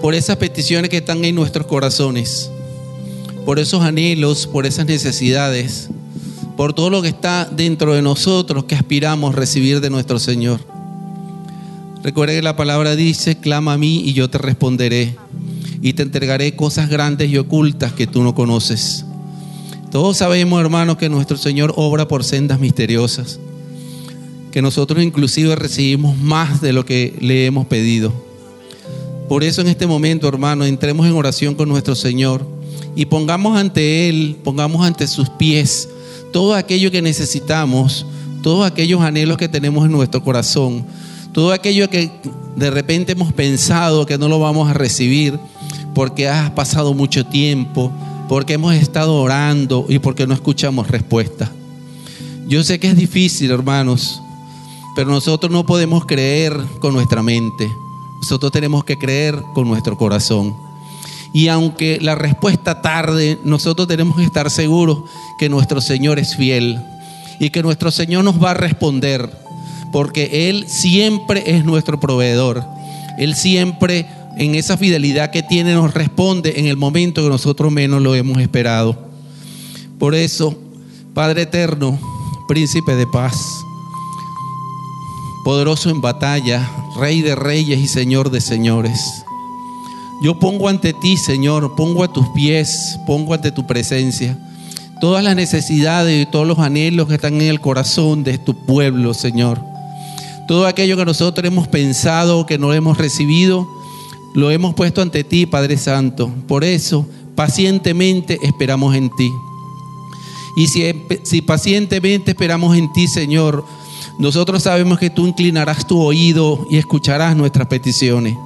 por esas peticiones que están en nuestros corazones, por esos anhelos, por esas necesidades, por todo lo que está dentro de nosotros que aspiramos recibir de nuestro Señor. Recuerda que la palabra dice, clama a mí y yo te responderé y te entregaré cosas grandes y ocultas que tú no conoces. Todos sabemos, hermanos, que nuestro Señor obra por sendas misteriosas, que nosotros inclusive recibimos más de lo que le hemos pedido. Por eso en este momento, hermano, entremos en oración con nuestro Señor y pongamos ante Él, pongamos ante sus pies todo aquello que necesitamos, todos aquellos anhelos que tenemos en nuestro corazón, todo aquello que de repente hemos pensado que no lo vamos a recibir porque ha pasado mucho tiempo, porque hemos estado orando y porque no escuchamos respuesta. Yo sé que es difícil, hermanos, pero nosotros no podemos creer con nuestra mente. Nosotros tenemos que creer con nuestro corazón. Y aunque la respuesta tarde, nosotros tenemos que estar seguros que nuestro Señor es fiel y que nuestro Señor nos va a responder, porque Él siempre es nuestro proveedor. Él siempre en esa fidelidad que tiene nos responde en el momento que nosotros menos lo hemos esperado. Por eso, Padre eterno, príncipe de paz, poderoso en batalla, Rey de reyes y Señor de señores. Yo pongo ante ti, Señor, pongo a tus pies, pongo ante tu presencia todas las necesidades y todos los anhelos que están en el corazón de tu pueblo, Señor. Todo aquello que nosotros hemos pensado, que no hemos recibido, lo hemos puesto ante ti, Padre Santo. Por eso, pacientemente esperamos en ti. Y si, si pacientemente esperamos en ti, Señor, nosotros sabemos que tú inclinarás tu oído y escucharás nuestras peticiones.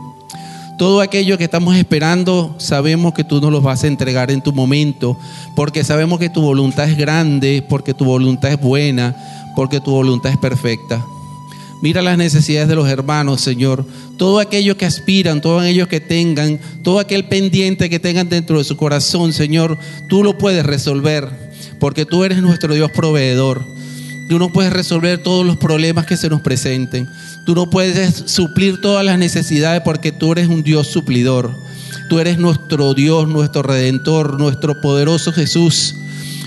Todo aquello que estamos esperando, sabemos que tú nos lo vas a entregar en tu momento, porque sabemos que tu voluntad es grande, porque tu voluntad es buena, porque tu voluntad es perfecta. Mira las necesidades de los hermanos, Señor. Todo aquello que aspiran, todo aquello que tengan, todo aquel pendiente que tengan dentro de su corazón, Señor, tú lo puedes resolver, porque tú eres nuestro Dios proveedor. Tú no puedes resolver todos los problemas que se nos presenten. Tú no puedes suplir todas las necesidades porque tú eres un Dios suplidor. Tú eres nuestro Dios, nuestro redentor, nuestro poderoso Jesús.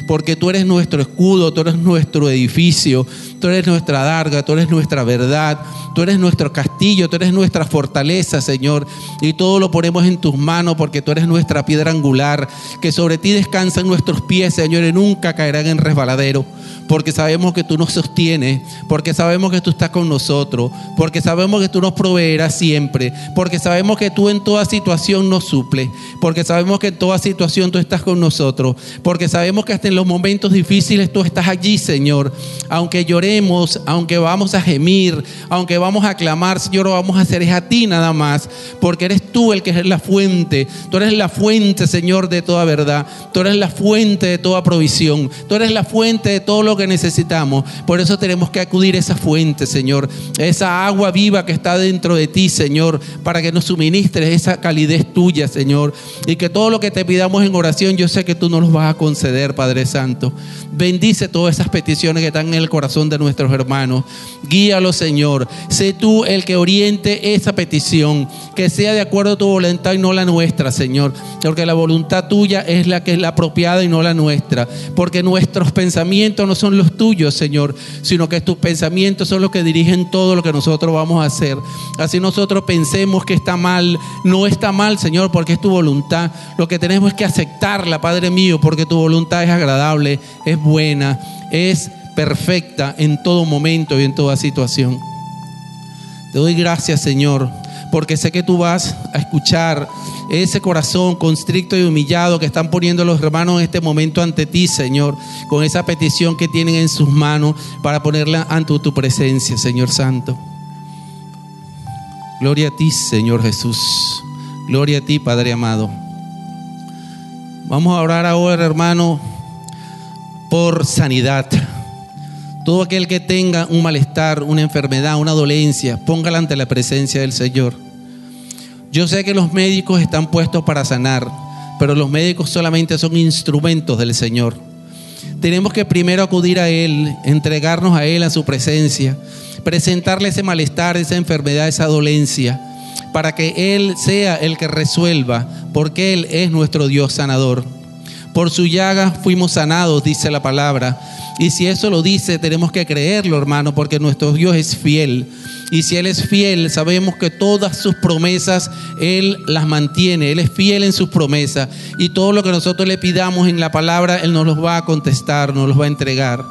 Porque tú eres nuestro escudo, tú eres nuestro edificio, tú eres nuestra darga, tú eres nuestra verdad, tú eres nuestro castillo, tú eres nuestra fortaleza, Señor. Y todo lo ponemos en tus manos porque tú eres nuestra piedra angular, que sobre ti descansan nuestros pies, Señor, y nunca caerán en resbaladero porque sabemos que tú nos sostienes, porque sabemos que tú estás con nosotros, porque sabemos que tú nos proveerás siempre, porque sabemos que tú en toda situación nos suples, porque sabemos que en toda situación tú estás con nosotros, porque sabemos que hasta en los momentos difíciles tú estás allí, Señor. Aunque lloremos, aunque vamos a gemir, aunque vamos a clamar, Señor, lo vamos a hacer es a ti nada más, porque eres tú el que es la fuente, tú eres la fuente, Señor, de toda verdad, tú eres la fuente de toda provisión, tú eres la fuente de todo lo que necesitamos. Por eso tenemos que acudir a esa fuente, Señor. Esa agua viva que está dentro de ti, Señor, para que nos suministres esa calidez tuya, Señor. Y que todo lo que te pidamos en oración, yo sé que tú nos lo vas a conceder, Padre Santo. Bendice todas esas peticiones que están en el corazón de nuestros hermanos. Guíalo, Señor. Sé tú el que oriente esa petición, que sea de acuerdo a tu voluntad y no la nuestra, Señor. Porque la voluntad tuya es la que es la apropiada y no la nuestra. Porque nuestros pensamientos no son los tuyos, Señor, sino que tus pensamientos son los que dirigen todo lo que nosotros vamos a hacer. Así nosotros pensemos que está mal, no está mal, Señor, porque es tu voluntad. Lo que tenemos es que aceptarla, Padre mío, porque tu voluntad es agradable, es buena, es perfecta en todo momento y en toda situación. Te doy gracias, Señor, porque sé que tú vas a escuchar ese corazón constricto y humillado que están poniendo los hermanos en este momento ante ti, Señor, con esa petición que tienen en sus manos para ponerla ante tu presencia, Señor Santo. Gloria a ti, Señor Jesús. Gloria a ti, Padre amado. Vamos a orar ahora, hermano, por sanidad. Todo aquel que tenga un malestar, una enfermedad, una dolencia, póngala ante la presencia del Señor. Yo sé que los médicos están puestos para sanar, pero los médicos solamente son instrumentos del Señor. Tenemos que primero acudir a Él, entregarnos a Él, a su presencia, presentarle ese malestar, esa enfermedad, esa dolencia. para que Él sea el que resuelva, porque Él es nuestro Dios sanador. Por su llaga fuimos sanados, dice la palabra. Y si eso lo dice, tenemos que creerlo, hermano, porque nuestro Dios es fiel. Y si Él es fiel, sabemos que todas sus promesas Él las mantiene. Él es fiel en sus promesas. Y todo lo que nosotros le pidamos en la palabra, Él nos los va a contestar, nos los va a entregar.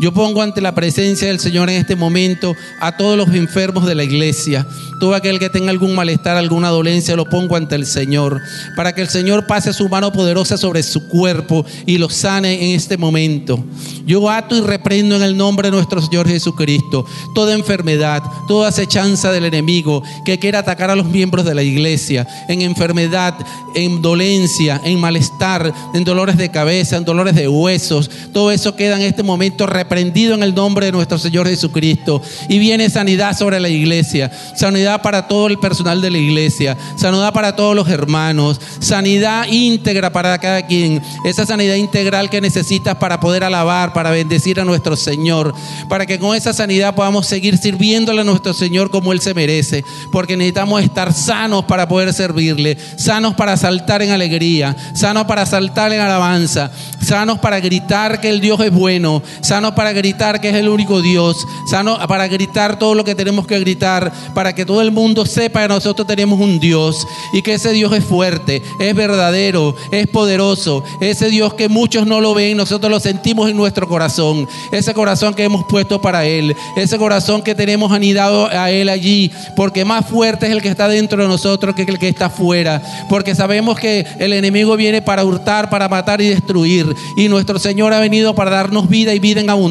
Yo pongo ante la presencia del Señor en este momento a todos los enfermos de la iglesia. Todo aquel que tenga algún malestar, alguna dolencia, lo pongo ante el Señor. Para que el Señor pase su mano poderosa sobre su cuerpo y lo sane en este momento. Yo ato y reprendo en el nombre de nuestro Señor Jesucristo toda enfermedad, toda acechanza del enemigo que quiera atacar a los miembros de la iglesia en enfermedad, en dolencia, en malestar, en dolores de cabeza, en dolores de huesos. Todo eso queda en este momento reprendido en el nombre de nuestro Señor Jesucristo. Y viene sanidad sobre la iglesia, sanidad para todo el personal de la iglesia, sanidad para todos los hermanos, sanidad íntegra para cada quien, esa sanidad integral que necesitas para poder alabar, para bendecir a nuestro Señor, para que con esa sanidad podamos seguir sirviéndole a nuestro Señor como Él se merece, porque necesitamos estar sanos para poder servirle, sanos para saltar en alegría, sanos para saltar en alabanza, sanos para gritar que el Dios es bueno, sanos para gritar que es el único Dios, sanos para gritar todo lo que tenemos que gritar, para que todo el mundo sepa que nosotros tenemos un Dios y que ese Dios es fuerte, es verdadero, es poderoso, ese Dios que muchos no lo ven, nosotros lo sentimos en nuestro corazón, ese corazón que hemos puesto para Él, ese corazón que tenemos anidado a Él allí, porque más fuerte es el que está dentro de nosotros que el que está fuera, porque sabemos que el enemigo viene para hurtar, para matar y destruir, y nuestro Señor ha venido para darnos vida y vida en abundancia,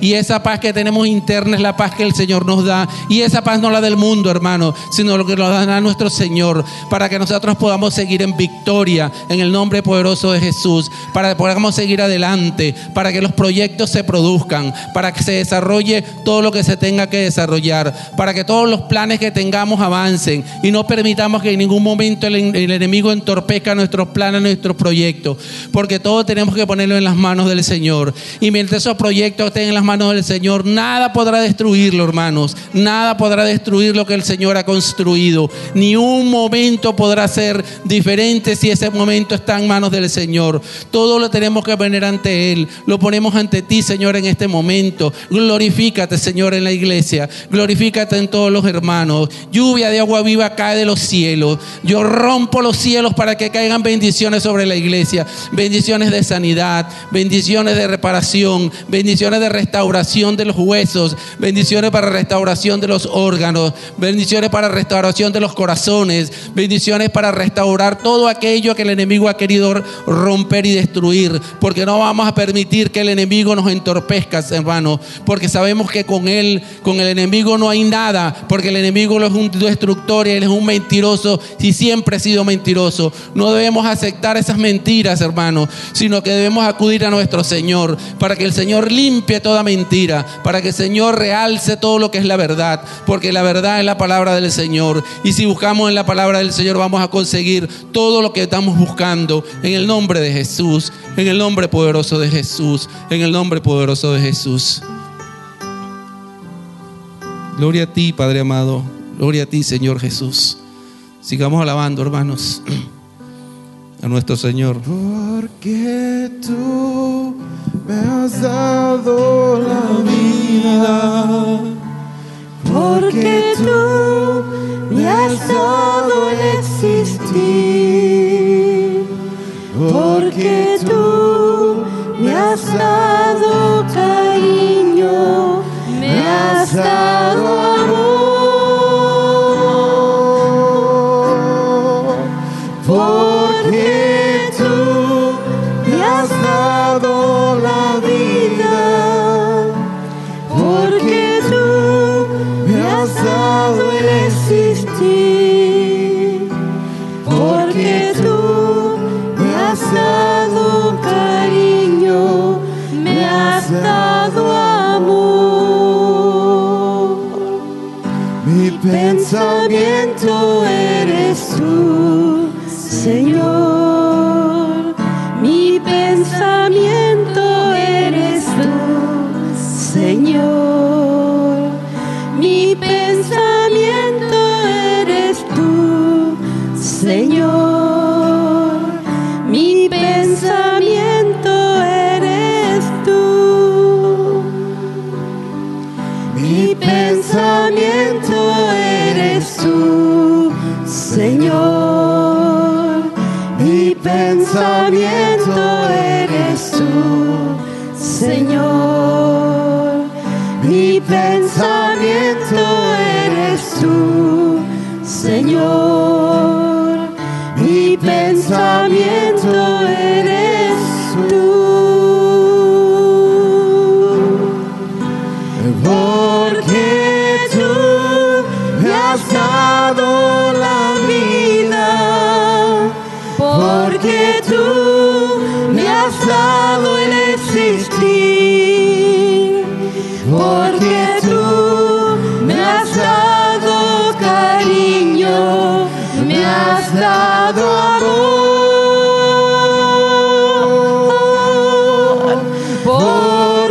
y esa paz que tenemos interna es la paz que el Señor nos da, y esa paz no la del mundo, hermano, sino lo que nos da nuestro Señor, para que nosotros podamos seguir en victoria en el nombre poderoso de Jesús, para que podamos seguir adelante, para que los proyectos se produzcan, para que se desarrolle todo lo que se tenga que desarrollar, para que todos los planes que tengamos avancen y no permitamos que en ningún momento el, el enemigo entorpezca nuestros planes, nuestros proyectos, porque todo tenemos que ponerlo en las manos del Señor. Y mientras esos proyectos estén en las manos del Señor, nada podrá destruirlo, hermanos, nada podrá destruir lo que el Señor ha construido, ni un momento podrá ser diferente si ese momento está en manos del Señor. Todo lo tenemos que poner ante Él, lo ponemos ante ti, Señor, en este momento. Glorifícate, Señor, en la iglesia. Glorifícate en todos los hermanos. Lluvia de agua viva cae de los cielos. Yo rompo los cielos para que caigan bendiciones sobre la iglesia. Bendiciones de sanidad, bendiciones de reparación, bendiciones de restauración de los huesos, bendiciones para restauración de los órganos, bendiciones para restauración de los corazones, bendiciones para restaurar todo aquello que el enemigo ha querido romper y destruir. Porque no vamos a permitir que el enemigo nos entorpezca, hermano. Porque sabemos que con él, con el enemigo no hay nada. Porque el enemigo es un destructor y él es un mentiroso y siempre ha sido mentiroso. No debemos aceptar esas mentiras, hermano, sino que debemos acudir a nuestro Señor para que el Señor limpie toda mentira, para que Señor realce todo lo que es la verdad, porque la verdad es la palabra del Señor. Y si buscamos en la palabra del Señor, vamos a conseguir todo lo que estamos buscando en el nombre de Jesús, en el nombre poderoso de Jesús, en el nombre poderoso de Jesús. Gloria a ti, Padre amado. Gloria a ti, Señor Jesús. Sigamos alabando, hermanos, a nuestro Señor. Porque tú me has dado la vida.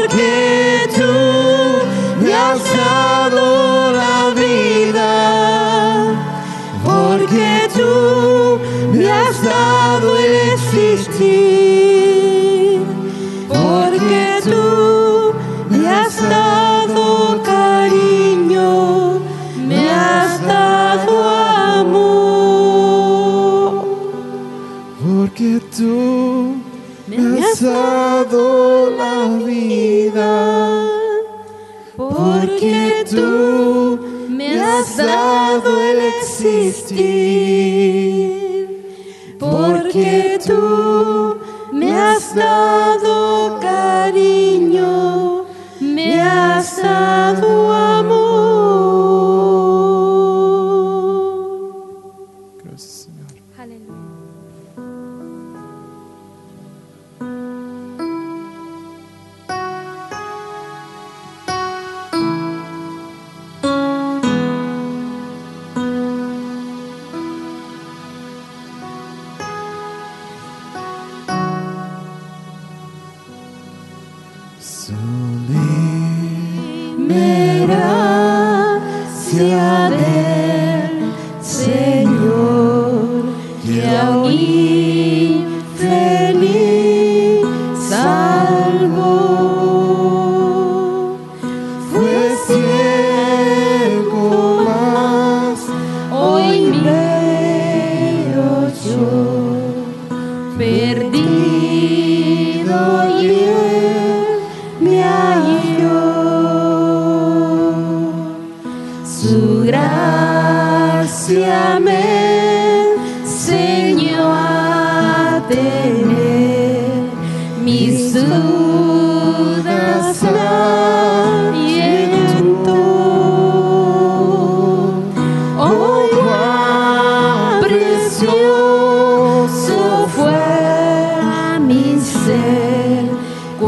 porque tú me has dado la vida, porque tú me has dado el existir, porque tú me has dado cariño, me has dado amor, porque tú me has dado tú me has dado el existir, porque tú me has dado cariño, me has dado.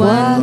one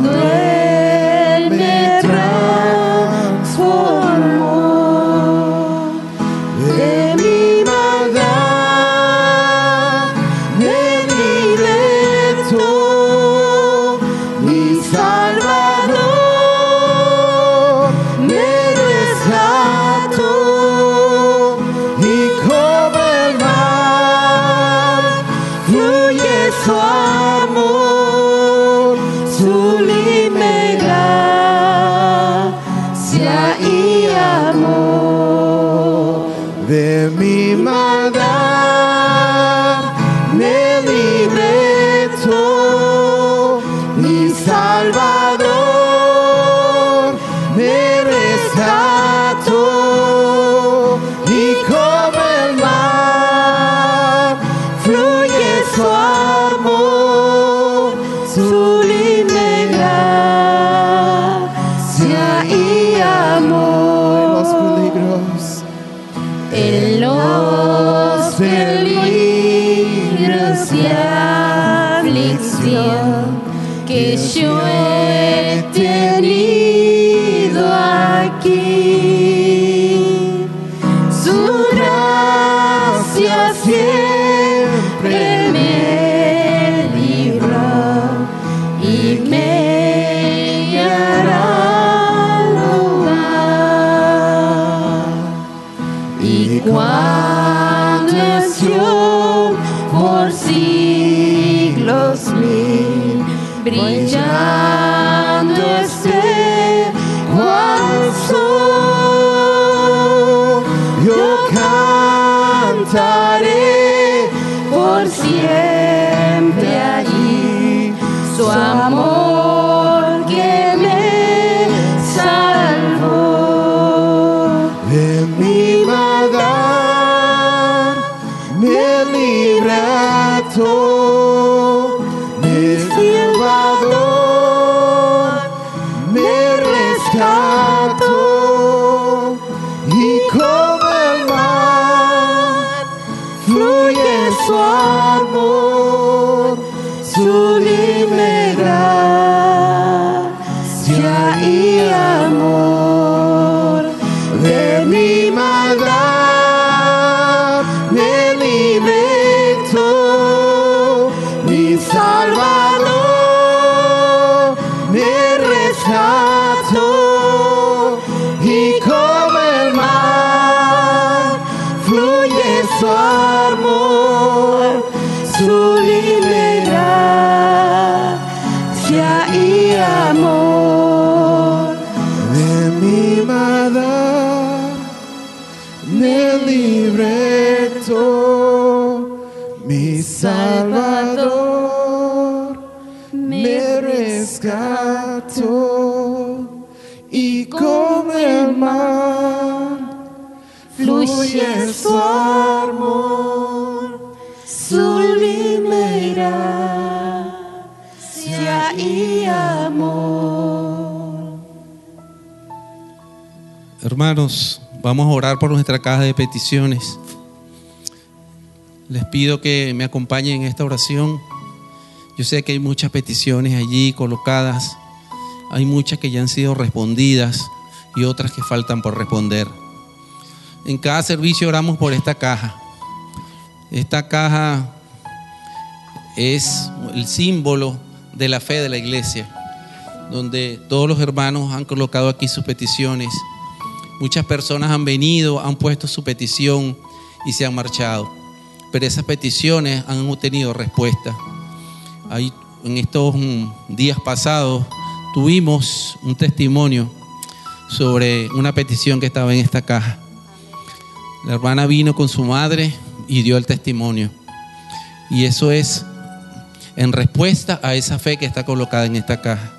por nuestra caja de peticiones. Les pido que me acompañen en esta oración. Yo sé que hay muchas peticiones allí colocadas. Hay muchas que ya han sido respondidas y otras que faltan por responder. En cada servicio oramos por esta caja. Esta caja es el símbolo de la fe de la iglesia, donde todos los hermanos han colocado aquí sus peticiones. Muchas personas han venido, han puesto su petición y se han marchado. Pero esas peticiones han obtenido respuesta. Ahí, en estos mm, días pasados tuvimos un testimonio sobre una petición que estaba en esta caja. La hermana vino con su madre y dio el testimonio. Y eso es en respuesta a esa fe que está colocada en esta caja.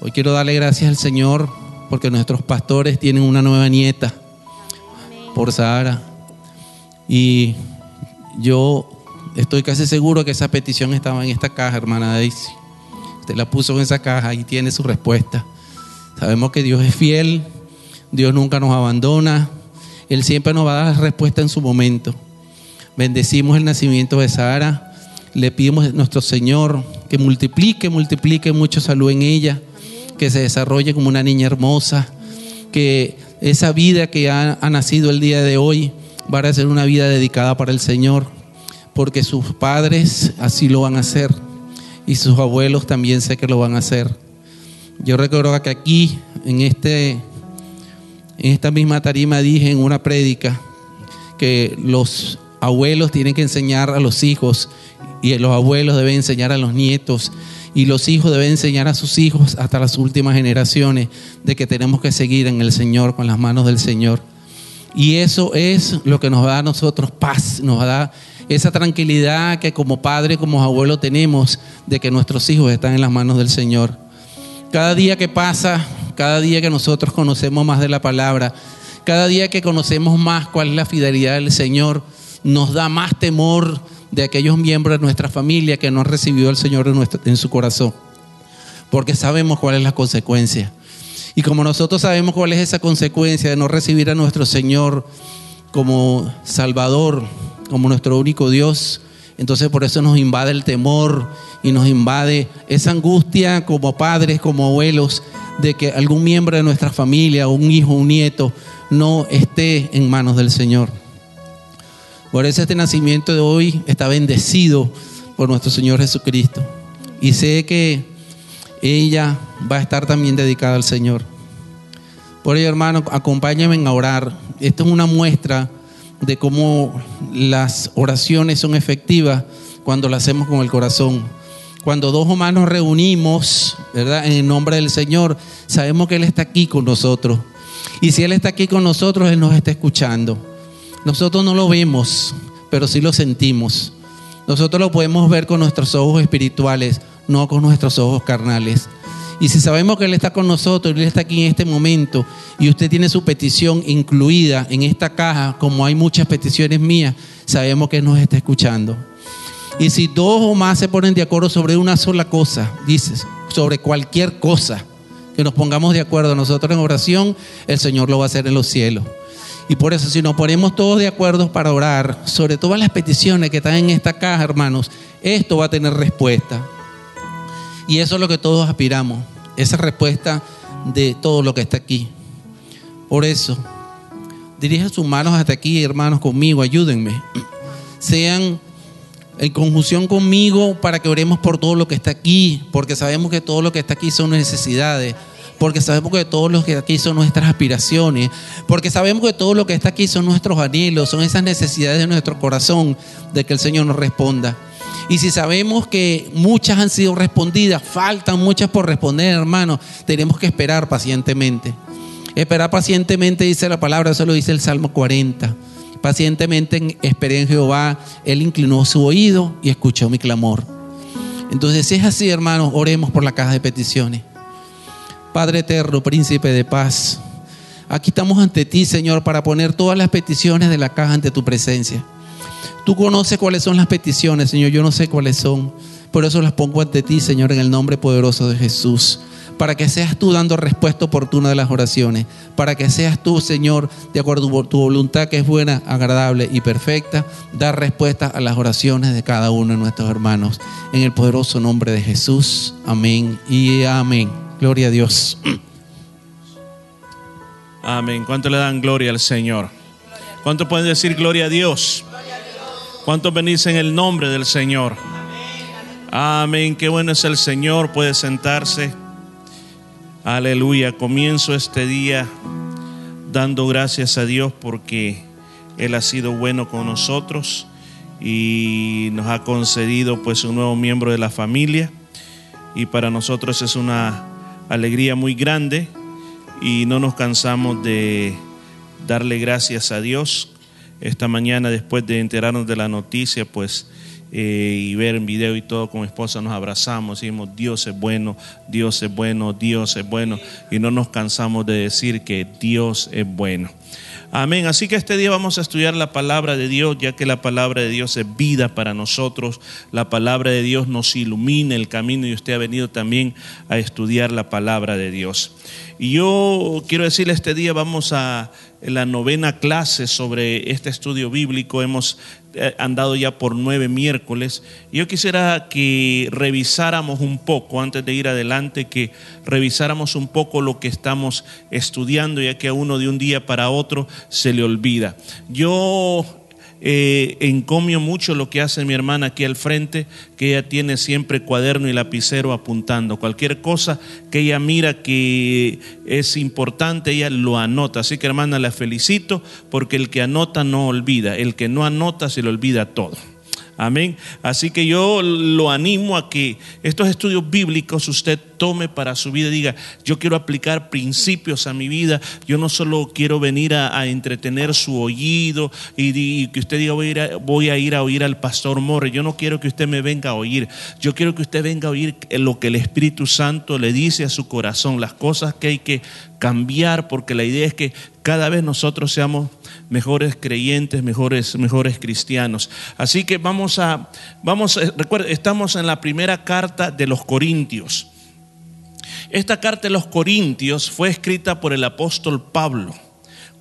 Hoy quiero darle gracias al Señor porque nuestros pastores tienen una nueva nieta por Sahara. Y yo estoy casi seguro que esa petición estaba en esta caja, hermana Daisy. Usted la puso en esa caja y tiene su respuesta. Sabemos que Dios es fiel, Dios nunca nos abandona, Él siempre nos va a dar la respuesta en su momento. Bendecimos el nacimiento de Sara, le pedimos a nuestro Señor que multiplique, multiplique mucho salud en ella, que se desarrolle como una niña hermosa, que esa vida que ha, ha nacido el día de hoy va a ser una vida dedicada para el Señor, porque sus padres así lo van a hacer y sus abuelos también sé que lo van a hacer. Yo recuerdo que aquí, en, este, en esta misma tarima, dije en una prédica que los abuelos tienen que enseñar a los hijos y los abuelos deben enseñar a los nietos y los hijos deben enseñar a sus hijos hasta las últimas generaciones de que tenemos que seguir en el Señor, con las manos del Señor. Y eso es lo que nos da a nosotros paz, nos da esa tranquilidad que como padre, como abuelo tenemos de que nuestros hijos están en las manos del Señor. Cada día que pasa, cada día que nosotros conocemos más de la palabra, cada día que conocemos más cuál es la fidelidad del Señor, nos da más temor de aquellos miembros de nuestra familia que no han recibido al Señor en, en su corazón. Porque sabemos cuál es la consecuencia. Y como nosotros sabemos cuál es esa consecuencia de no recibir a nuestro Señor como Salvador, como nuestro único Dios, entonces por eso nos invade el temor y nos invade esa angustia como padres, como abuelos, de que algún miembro de nuestra familia, un hijo, un nieto, no esté en manos del Señor. Por eso este nacimiento de hoy está bendecido por nuestro Señor Jesucristo. Y sé que ella va a estar también dedicada al Señor. Por ello, hermano, acompáñenme a orar. Esto es una muestra de cómo las oraciones son efectivas cuando lo hacemos con el corazón. Cuando dos humanos reunimos, ¿verdad? En el nombre del Señor, sabemos que Él está aquí con nosotros. Y si Él está aquí con nosotros, Él nos está escuchando. Nosotros no lo vemos, pero sí lo sentimos. Nosotros lo podemos ver con nuestros ojos espirituales, no con nuestros ojos carnales. Y si sabemos que Él está con nosotros, Él está aquí en este momento, y usted tiene su petición incluida en esta caja, como hay muchas peticiones mías, sabemos que nos está escuchando. Y si dos o más se ponen de acuerdo sobre una sola cosa, dices, sobre cualquier cosa, que nos pongamos de acuerdo nosotros en oración, el Señor lo va a hacer en los cielos. Y por eso, si nos ponemos todos de acuerdo para orar sobre todas las peticiones que están en esta caja, hermanos, esto va a tener respuesta. Y eso es lo que todos aspiramos, esa respuesta de todo lo que está aquí. Por eso, dirige sus manos hasta aquí, hermanos, conmigo, ayúdenme. Sean en conjunción conmigo para que oremos por todo lo que está aquí, porque sabemos que todo lo que está aquí son necesidades, porque sabemos que todo lo que está aquí son nuestras aspiraciones, porque sabemos que todo lo que está aquí son nuestros anhelos, son esas necesidades de nuestro corazón de que el Señor nos responda. Y si sabemos que muchas han sido respondidas, faltan muchas por responder, hermano, tenemos que esperar pacientemente. Esperar pacientemente, dice la palabra, eso lo dice el Salmo 40. Pacientemente esperé en Jehová, Él inclinó su oído y escuchó mi clamor. Entonces, si es así, hermanos, oremos por la caja de peticiones. Padre eterno, príncipe de paz, aquí estamos ante ti, Señor, para poner todas las peticiones de la caja ante tu presencia. Tú conoces cuáles son las peticiones, Señor. Yo no sé cuáles son. Por eso las pongo ante ti, Señor, en el nombre poderoso de Jesús. Para que seas tú dando respuesta oportuna de las oraciones. Para que seas tú, Señor, de acuerdo a tu voluntad que es buena, agradable y perfecta, dar respuesta a las oraciones de cada uno de nuestros hermanos. En el poderoso nombre de Jesús. Amén y amén. Gloria a Dios. Amén. ¿Cuánto le dan gloria al Señor? ¿Cuánto pueden decir gloria a Dios? ¿Cuántos venís en el nombre del Señor? Amén. Qué bueno es el Señor. Puede sentarse. Aleluya. Comienzo este día dando gracias a Dios porque Él ha sido bueno con nosotros y nos ha concedido pues un nuevo miembro de la familia. Y para nosotros es una alegría muy grande y no nos cansamos de darle gracias a Dios esta mañana después de enterarnos de la noticia, pues, eh, y ver en video y todo con mi esposa nos abrazamos y decimos, Dios es bueno, Dios es bueno, Dios es bueno, y no nos cansamos de decir que Dios es bueno. Amén. Así que este día vamos a estudiar la palabra de Dios, ya que la palabra de Dios es vida para nosotros. La palabra de Dios nos ilumina el camino y usted ha venido también a estudiar la palabra de Dios. Y yo quiero decirle este día vamos a la novena clase sobre este estudio bíblico. Hemos eh, andado ya por nueve miércoles. Yo quisiera que revisáramos un poco, antes de ir adelante, que revisáramos un poco lo que estamos estudiando, ya que a uno de un día para otro se le olvida. Yo eh, encomio mucho lo que hace mi hermana aquí al frente, que ella tiene siempre cuaderno y lapicero apuntando. Cualquier cosa que ella mira que es importante, ella lo anota. Así que hermana, la felicito porque el que anota no olvida, el que no anota se le olvida todo. Amén. Así que yo lo animo a que estos estudios bíblicos usted tome para su vida y diga, yo quiero aplicar principios a mi vida, yo no solo quiero venir a, entretener su oído y, que usted diga, voy a, ir a, oír al pastor Morre, yo no quiero que usted me venga a oír, yo quiero que usted venga a oír lo que el Espíritu Santo le dice a su corazón, las cosas que hay que cambiar, porque la idea es que cada vez nosotros seamos mejores creyentes, mejores, mejores cristianos. Así que vamos a, vamos, recuerda, estamos en la primera carta de los Corintios. Esta carta de los Corintios fue escrita por el apóstol Pablo.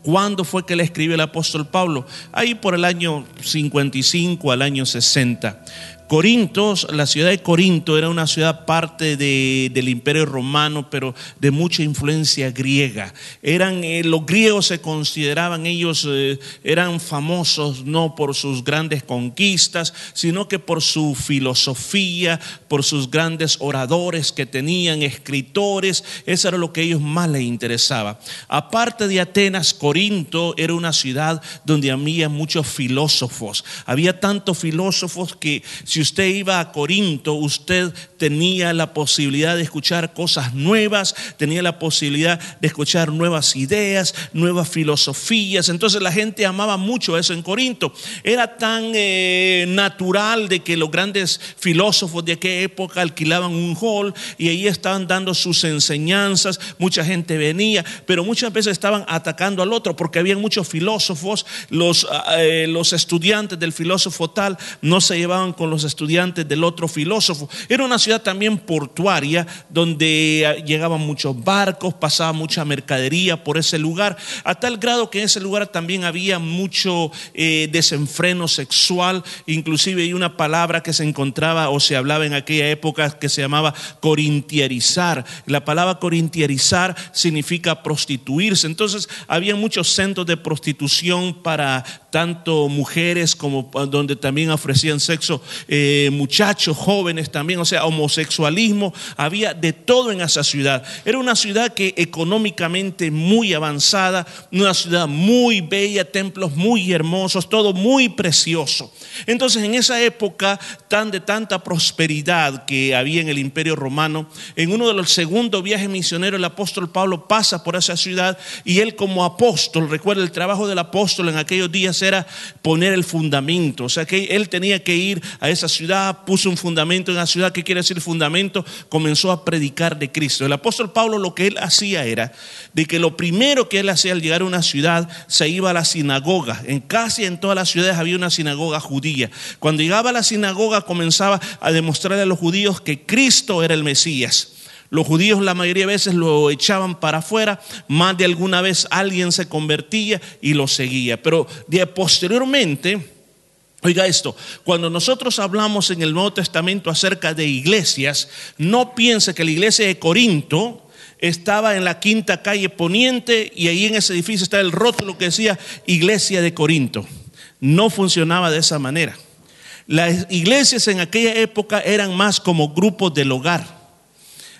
¿Cuándo fue que le escribió el apóstol Pablo? Ahí por el año 55 al año 60. Corintos, la ciudad de Corinto era una ciudad parte del imperio romano, pero de mucha influencia griega. Eran, eh, los griegos se consideraban, ellos eh, eran famosos no por sus grandes conquistas, sino que por su filosofía, por sus grandes oradores que tenían, escritores, eso era lo que a ellos más les interesaba. Aparte de Atenas, Corinto era una ciudad donde había muchos filósofos. Había tantos filósofos que Usted iba a Corinto, usted tenía la posibilidad de escuchar cosas nuevas, tenía la posibilidad de escuchar nuevas ideas, nuevas filosofías. Entonces la gente amaba mucho eso en Corinto. Era tan eh, natural de que los grandes filósofos de aquella época alquilaban un hall y ahí estaban dando sus enseñanzas. Mucha gente venía, pero muchas veces estaban atacando al otro porque había muchos filósofos. Los, eh, los estudiantes del filósofo tal no se llevaban con los estudiantes del otro filósofo. Era una ciudad también portuaria donde eh, llegaban muchos barcos, pasaba mucha mercadería por ese lugar, a tal grado que en ese lugar también había mucho eh, desenfreno sexual, inclusive hay una palabra que se encontraba o se hablaba en aquella época que se llamaba corintiarizar. La palabra corintiarizar significa prostituirse. Entonces había muchos centros de prostitución para tanto mujeres como donde también ofrecían sexo eh, muchachos, jóvenes también, o sea, homosexualismo, había de todo en esa ciudad. Era una ciudad que económicamente muy avanzada, una ciudad muy bella, templos muy hermosos, todo muy precioso. Entonces, en esa época tan de tanta prosperidad que había en el Imperio Romano, en uno de los segundos viajes misioneros, el apóstol Pablo pasa por esa ciudad y él como apóstol, recuerda el trabajo del apóstol en aquellos días era poner el fundamento, o sea que él tenía que ir a esa ciudad, puso un fundamento en la ciudad, ¿qué quiere decir fundamento? Comenzó a predicar de Cristo. El apóstol Pablo lo que él hacía era de que lo primero que él hacía al llegar a una ciudad, se iba a la sinagoga. En casi en todas las ciudades había una sinagoga judía. Cuando llegaba a la sinagoga comenzaba a demostrarle a los judíos que Cristo era el Mesías. Los judíos la mayoría de veces lo echaban para afuera, más de alguna vez alguien se convertía y lo seguía. Pero de posteriormente, Oiga esto, cuando nosotros hablamos en el Nuevo Testamento acerca de iglesias, no piense que la iglesia de Corinto estaba en la quinta calle poniente y ahí en ese edificio está el rótulo que decía iglesia de Corinto. No funcionaba de esa manera. Las iglesias en aquella época eran más como grupos del hogar.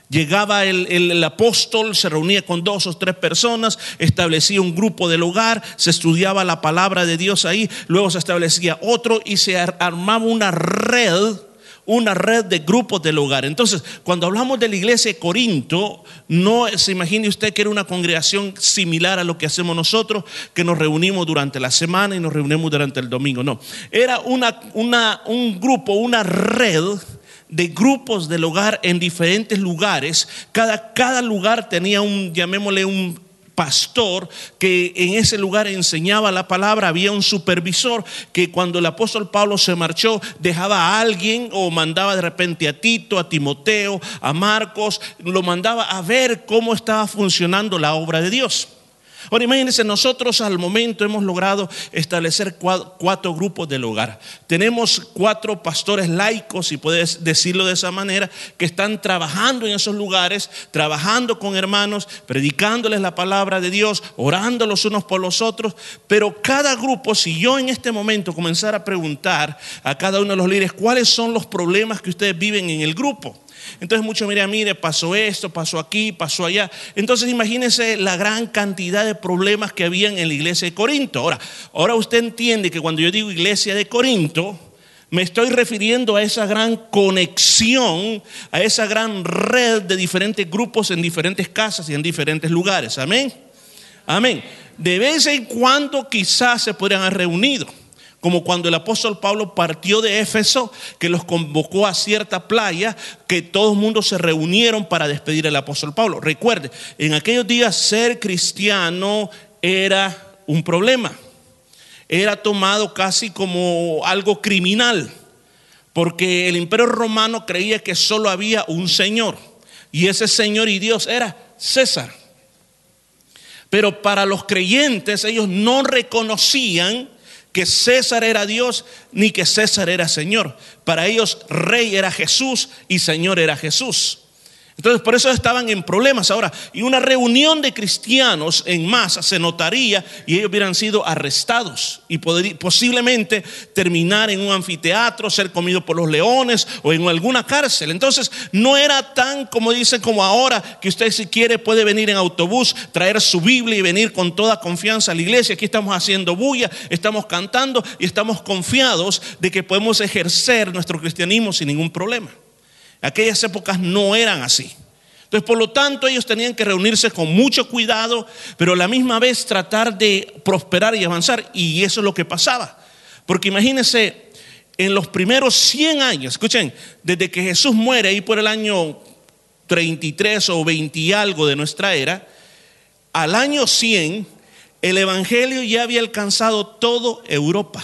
Llegaba el, apóstol, se reunía con dos o tres personas, establecía un grupo del hogar, se estudiaba la palabra de Dios ahí, luego se establecía otro y se armaba una red, una red de grupos del hogar. Entonces, cuando hablamos de la iglesia de Corinto, no se imagine usted que era una congregación similar a lo que hacemos nosotros, que nos reunimos durante la semana y nos reunimos durante el domingo. No, era una, una, un grupo, una red de grupos del hogar en diferentes lugares. Cada, cada lugar tenía un, llamémosle un pastor que en ese lugar enseñaba la palabra, había un supervisor que cuando el apóstol Pablo se marchó dejaba a alguien o mandaba de repente a Tito, a Timoteo, a Marcos, lo mandaba a ver cómo estaba funcionando la obra de Dios. Ahora imagínense, nosotros al momento hemos logrado establecer cuatro grupos del hogar. Tenemos cuatro pastores laicos, si puedes decirlo de esa manera, que están trabajando en esos lugares, trabajando con hermanos, predicándoles la palabra de Dios, orando los unos por los otros. Pero cada grupo, si yo en este momento comenzara a preguntar a cada uno de los líderes cuáles son los problemas que ustedes viven en el grupo, entonces muchos mira, mire, pasó esto, pasó aquí, pasó allá. Entonces imagínense la gran cantidad de problemas que habían en la iglesia de Corinto. Ahora, ahora usted entiende que cuando yo digo iglesia de Corinto, me estoy refiriendo a esa gran conexión, a esa gran red de diferentes grupos en diferentes casas y en diferentes lugares. Amén. Amén. De vez en cuando quizás se podrían haber reunido como cuando el apóstol Pablo partió de Éfeso, que los convocó a cierta playa, que todo el mundo se reunieron para despedir al apóstol Pablo. Recuerde, en aquellos días ser cristiano era un problema. Era tomado casi como algo criminal, porque el imperio romano creía que solo había un Señor, y ese Señor y Dios era César. Pero para los creyentes ellos no reconocían que César era Dios ni que César era Señor. Para ellos rey era Jesús y Señor era Jesús. Entonces, por eso estaban en problemas. Ahora, y una reunión de cristianos en masa se notaría y ellos hubieran sido arrestados y posiblemente terminar en un anfiteatro, ser comidos por los leones o en alguna cárcel. Entonces, no era tan como dicen como ahora, que usted si quiere puede venir en autobús, traer su Biblia y venir con toda confianza a la iglesia. Aquí estamos haciendo bulla, estamos cantando y estamos confiados de que podemos ejercer nuestro cristianismo sin ningún problema. Aquellas épocas no eran así. Entonces, por lo tanto, ellos tenían que reunirse con mucho cuidado, pero a la misma vez tratar de prosperar y avanzar. Y eso es lo que pasaba. Porque imagínense, en los primeros 100 años, escuchen, desde que Jesús muere ahí por el año 33 o 20 y algo de nuestra era, al año 100, el Evangelio ya había alcanzado toda Europa.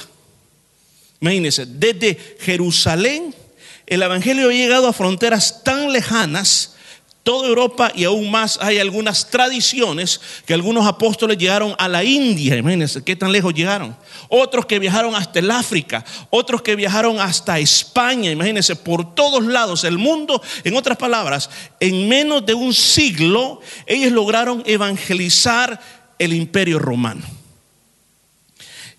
Imagínense, desde Jerusalén el Evangelio ha llegado a fronteras tan lejanas, toda Europa y aún más hay algunas tradiciones que algunos apóstoles llegaron a la India, imagínense qué tan lejos llegaron. Otros que viajaron hasta el África, otros que viajaron hasta España, imagínense, por todos lados el mundo. En otras palabras, en menos de un siglo, ellos lograron evangelizar el imperio romano.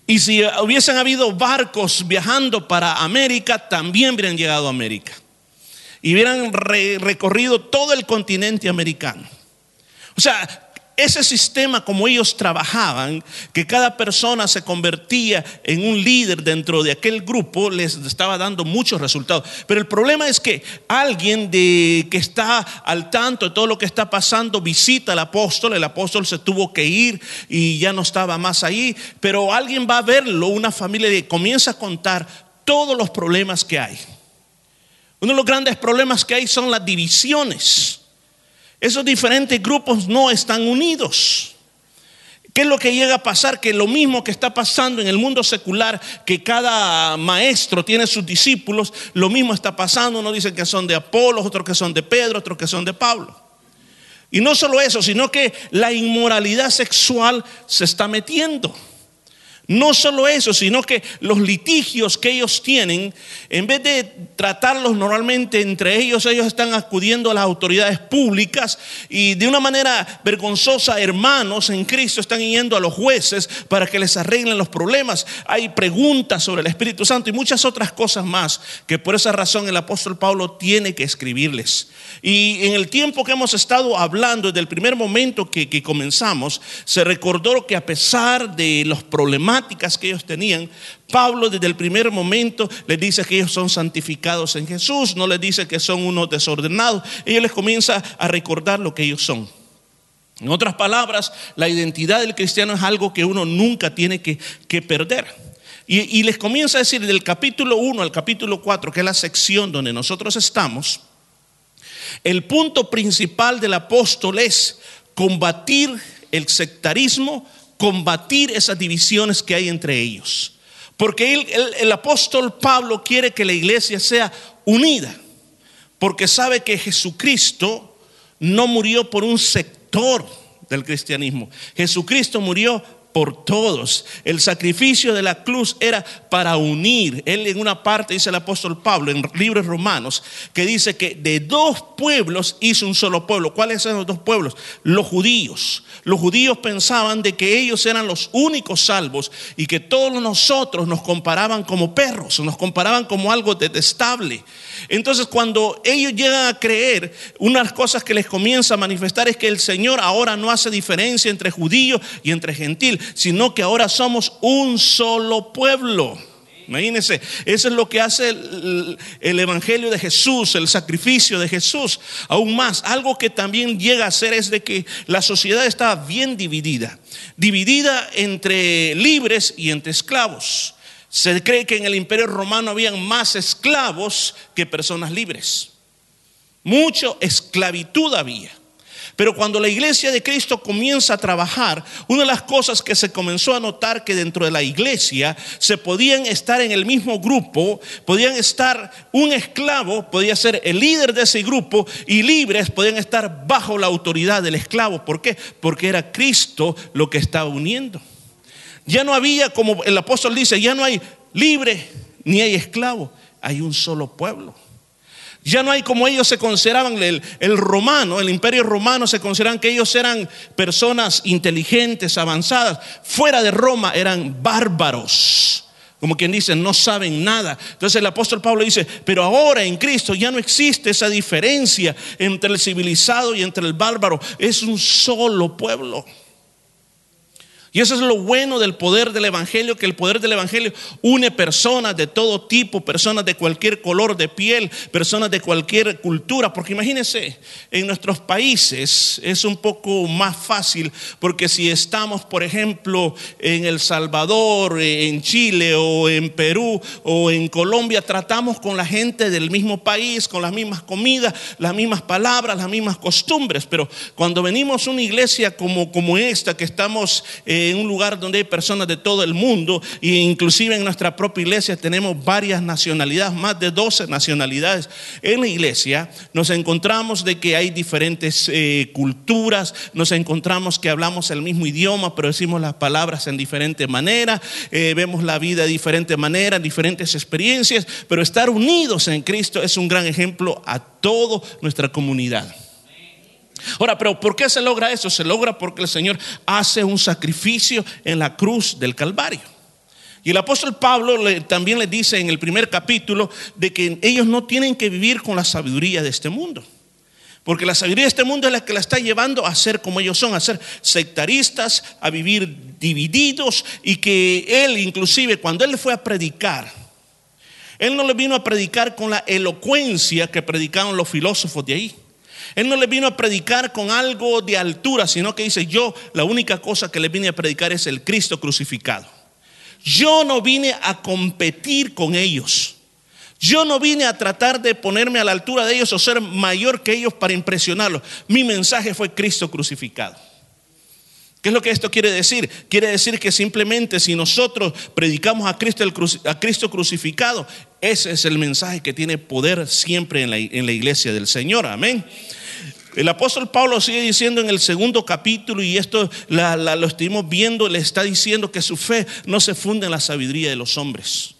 Y si hubiesen habido barcos viajando para América, también hubieran llegado a América. Y hubieran recorrido todo el continente americano. O sea, ese sistema como ellos trabajaban, que cada persona se convertía en un líder dentro de aquel grupo, les estaba dando muchos resultados. Pero el problema es que alguien de, que está al tanto de todo lo que está pasando visita al apóstol, el apóstol se tuvo que ir y ya no estaba más ahí, pero alguien va a verlo, una familia comienza a contar todos los problemas que hay. Uno de los grandes problemas que hay son las divisiones. Esos diferentes grupos no están unidos. ¿Qué es lo que llega a pasar? Que lo mismo que está pasando en el mundo secular, que cada maestro tiene sus discípulos, lo mismo está pasando. Uno dice que son de Apolo, otros que son de Pedro, otros que son de Pablo. Y no solo eso, sino que la inmoralidad sexual se está metiendo. No solo eso, sino que los litigios que ellos tienen, en vez de tratarlos normalmente entre ellos, ellos están acudiendo a las autoridades públicas y de una manera vergonzosa, hermanos en Cristo están yendo a los jueces para que les arreglen los problemas. Hay preguntas sobre el Espíritu Santo y muchas otras cosas más que por esa razón el apóstol Pablo tiene que escribirles. Y en el tiempo que hemos estado hablando, desde el primer momento que, que comenzamos, se recordó que a pesar de los problemas, que ellos tenían, Pablo desde el primer momento les dice que ellos son santificados en Jesús, no les dice que son unos desordenados, ellos les comienza a recordar lo que ellos son. En otras palabras, la identidad del cristiano es algo que uno nunca tiene que, perder. Y, y, les comienza a decir del capítulo 1 al capítulo 4, que es la sección donde nosotros estamos, el punto principal del apóstol es combatir el sectarismo combatir esas divisiones que hay entre ellos. Porque el, apóstol Pablo quiere que la iglesia sea unida, porque sabe que Jesucristo no murió por un sector del cristianismo. Jesucristo murió por todos. El sacrificio de la cruz era para unir. Él en una parte dice el apóstol Pablo en libros romanos que dice que de dos pueblos hizo un solo pueblo. ¿Cuáles son los dos pueblos? Los judíos. Los judíos pensaban de que ellos eran los únicos salvos y que todos nosotros nos comparaban como perros, nos comparaban como algo detestable. Entonces cuando ellos llegan a creer, unas cosas que les comienza a manifestar es que el Señor ahora no hace diferencia entre judío y entre gentil, sino que ahora somos un solo pueblo. Imagínense, eso es lo que hace el, Evangelio de Jesús, el sacrificio de Jesús. Aún más, algo que también llega a ser es de que la sociedad está bien dividida. Dividida entre libres y entre esclavos. Se cree que en el imperio romano habían más esclavos que personas libres. Mucho esclavitud había. Pero cuando la iglesia de Cristo comienza a trabajar, una de las cosas que se comenzó a notar que dentro de la iglesia se podían estar en el mismo grupo, podían estar un esclavo, podía ser el líder de ese grupo y libres podían estar bajo la autoridad del esclavo. ¿Por qué? Porque era Cristo lo que estaba uniendo. Ya no había, como el apóstol dice, ya no hay libre ni hay esclavo, hay un solo pueblo. Ya no hay como ellos se consideraban, el, el, romano, el imperio romano se consideraban que ellos eran personas inteligentes, avanzadas. Fuera de Roma eran bárbaros. Como quien dice, no saben nada. Entonces el apóstol Pablo dice, pero ahora en Cristo ya no existe esa diferencia entre el civilizado y entre el bárbaro. Es un solo pueblo. Y eso es lo bueno del poder del Evangelio, que el poder del Evangelio une personas de todo tipo, personas de cualquier color de piel, personas de cualquier cultura. Porque imagínense, en nuestros países es un poco más fácil, porque si estamos, por ejemplo, en El Salvador, en Chile o en Perú o en Colombia, tratamos con la gente del mismo país, con las mismas comidas, las mismas palabras, las mismas costumbres. Pero cuando venimos a una iglesia como, como esta, que estamos... Eh, en un lugar donde hay personas de todo el mundo e inclusive en nuestra propia iglesia tenemos varias nacionalidades, más de 12 nacionalidades. En la iglesia nos encontramos de que hay diferentes eh, culturas, nos encontramos que hablamos el mismo idioma, pero decimos las palabras en diferente manera, eh, vemos la vida de diferente manera, diferentes experiencias, pero estar unidos en Cristo es un gran ejemplo a toda nuestra comunidad. Ahora, pero ¿por qué se logra eso? Se logra porque el Señor hace un sacrificio en la cruz del Calvario. Y el apóstol Pablo también le dice en el primer capítulo de que ellos no tienen que vivir con la sabiduría de este mundo. Porque la sabiduría de este mundo es la que la está llevando a ser como ellos son, a ser sectaristas, a vivir divididos y que él inclusive cuando él fue a predicar, él no le vino a predicar con la elocuencia que predicaban los filósofos de ahí. Él no le vino a predicar con algo de altura, sino que dice, yo la única cosa que le vine a predicar es el Cristo crucificado. Yo no vine a competir con ellos. Yo no vine a tratar de ponerme a la altura de ellos o ser mayor que ellos para impresionarlos. Mi mensaje fue Cristo crucificado. ¿Qué es lo que esto quiere decir? Quiere decir que simplemente si nosotros predicamos a Cristo, a Cristo crucificado, ese es el mensaje que tiene poder siempre en la, en la iglesia del Señor. Amén. El apóstol Pablo sigue diciendo en el segundo capítulo, y esto lo estuvimos viendo, le está diciendo que su fe no se funde en la sabiduría de los hombres.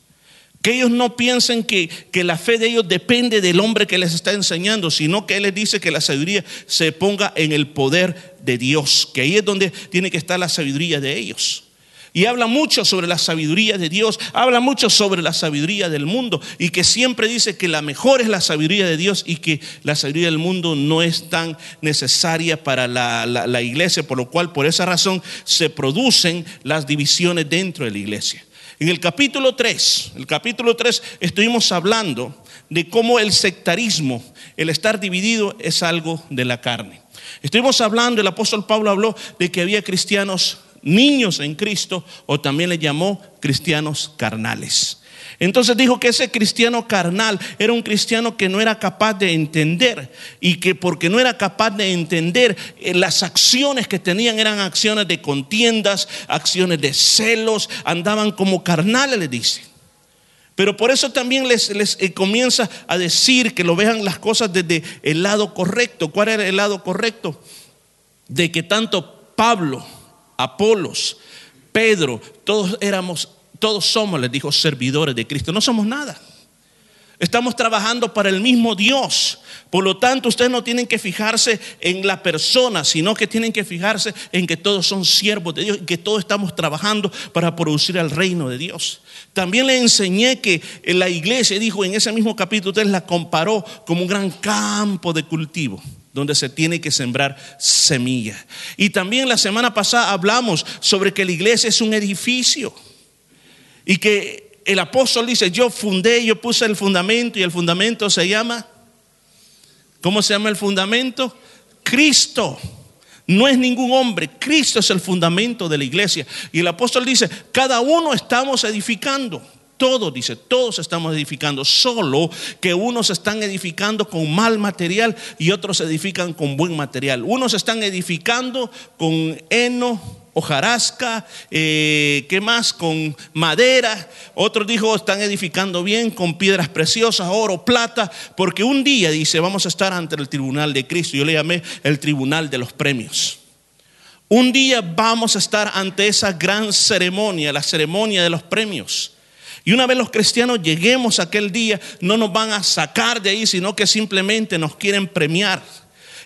Que ellos no piensen que, que, la fe de ellos depende del hombre que les está enseñando, sino que Él les dice que la sabiduría se ponga en el poder de Dios, que ahí es donde tiene que estar la sabiduría de ellos. Y habla mucho sobre la sabiduría de Dios, habla mucho sobre la sabiduría del mundo y que siempre dice que la mejor es la sabiduría de Dios y que la sabiduría del mundo no es tan necesaria para la, iglesia, por lo cual por esa razón se producen las divisiones dentro de la iglesia. En el capítulo 3, el capítulo 3 estuvimos hablando de cómo el sectarismo, el estar dividido es algo de la carne. Estuvimos hablando, el apóstol Pablo habló de que había cristianos niños en Cristo o también le llamó cristianos carnales. Entonces dijo que ese cristiano carnal era un cristiano que no era capaz de entender y que porque no era capaz de entender eh, las acciones que tenían eran acciones de contiendas, acciones de celos, andaban como carnales, le dice. Pero por eso también les, eh, comienza a decir que lo vean las cosas desde el lado correcto. ¿Cuál era el lado correcto? De que tanto Pablo, Apolos, Pedro, todos éramos, todos somos, les dijo, servidores de Cristo. No somos nada. Estamos trabajando para el mismo Dios. Por lo tanto, ustedes no tienen que fijarse en la persona, sino que tienen que fijarse en que todos son siervos de Dios y que todos estamos trabajando para producir el reino de Dios. También le enseñé que la iglesia, dijo en ese mismo capítulo, usted la comparó como un gran campo de cultivo donde se tiene que sembrar semilla. Y también la semana pasada hablamos sobre que la iglesia es un edificio y que el apóstol dice, yo fundé, yo puse el fundamento y el fundamento se llama, ¿cómo se llama el fundamento? Cristo. No es ningún hombre, Cristo es el fundamento de la iglesia. Y el apóstol dice, cada uno estamos edificando. Todos, dice, todos estamos edificando, solo que unos están edificando con mal material y otros edifican con buen material. Unos están edificando con heno, hojarasca, eh, ¿qué más? Con madera. Otros dijo, están edificando bien con piedras preciosas, oro, plata, porque un día, dice, vamos a estar ante el tribunal de Cristo. Yo le llamé el tribunal de los premios. Un día vamos a estar ante esa gran ceremonia, la ceremonia de los premios. Y una vez los cristianos lleguemos a aquel día, no nos van a sacar de ahí, sino que simplemente nos quieren premiar.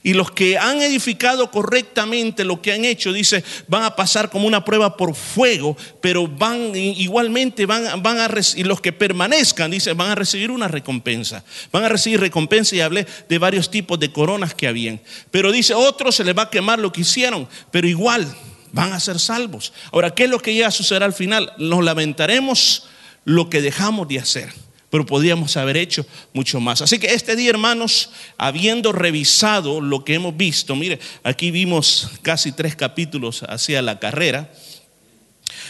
Y los que han edificado correctamente lo que han hecho, dice, van a pasar como una prueba por fuego, pero van igualmente, van, van a y los que permanezcan, dice, van a recibir una recompensa. Van a recibir recompensa y hablé de varios tipos de coronas que habían. Pero dice, otros se les va a quemar lo que hicieron, pero igual van a ser salvos. Ahora, ¿qué es lo que llega a suceder al final? Nos lamentaremos lo que dejamos de hacer pero podríamos haber hecho mucho más. Así que este día, hermanos, habiendo revisado lo que hemos visto, mire, aquí vimos casi tres capítulos hacia la carrera.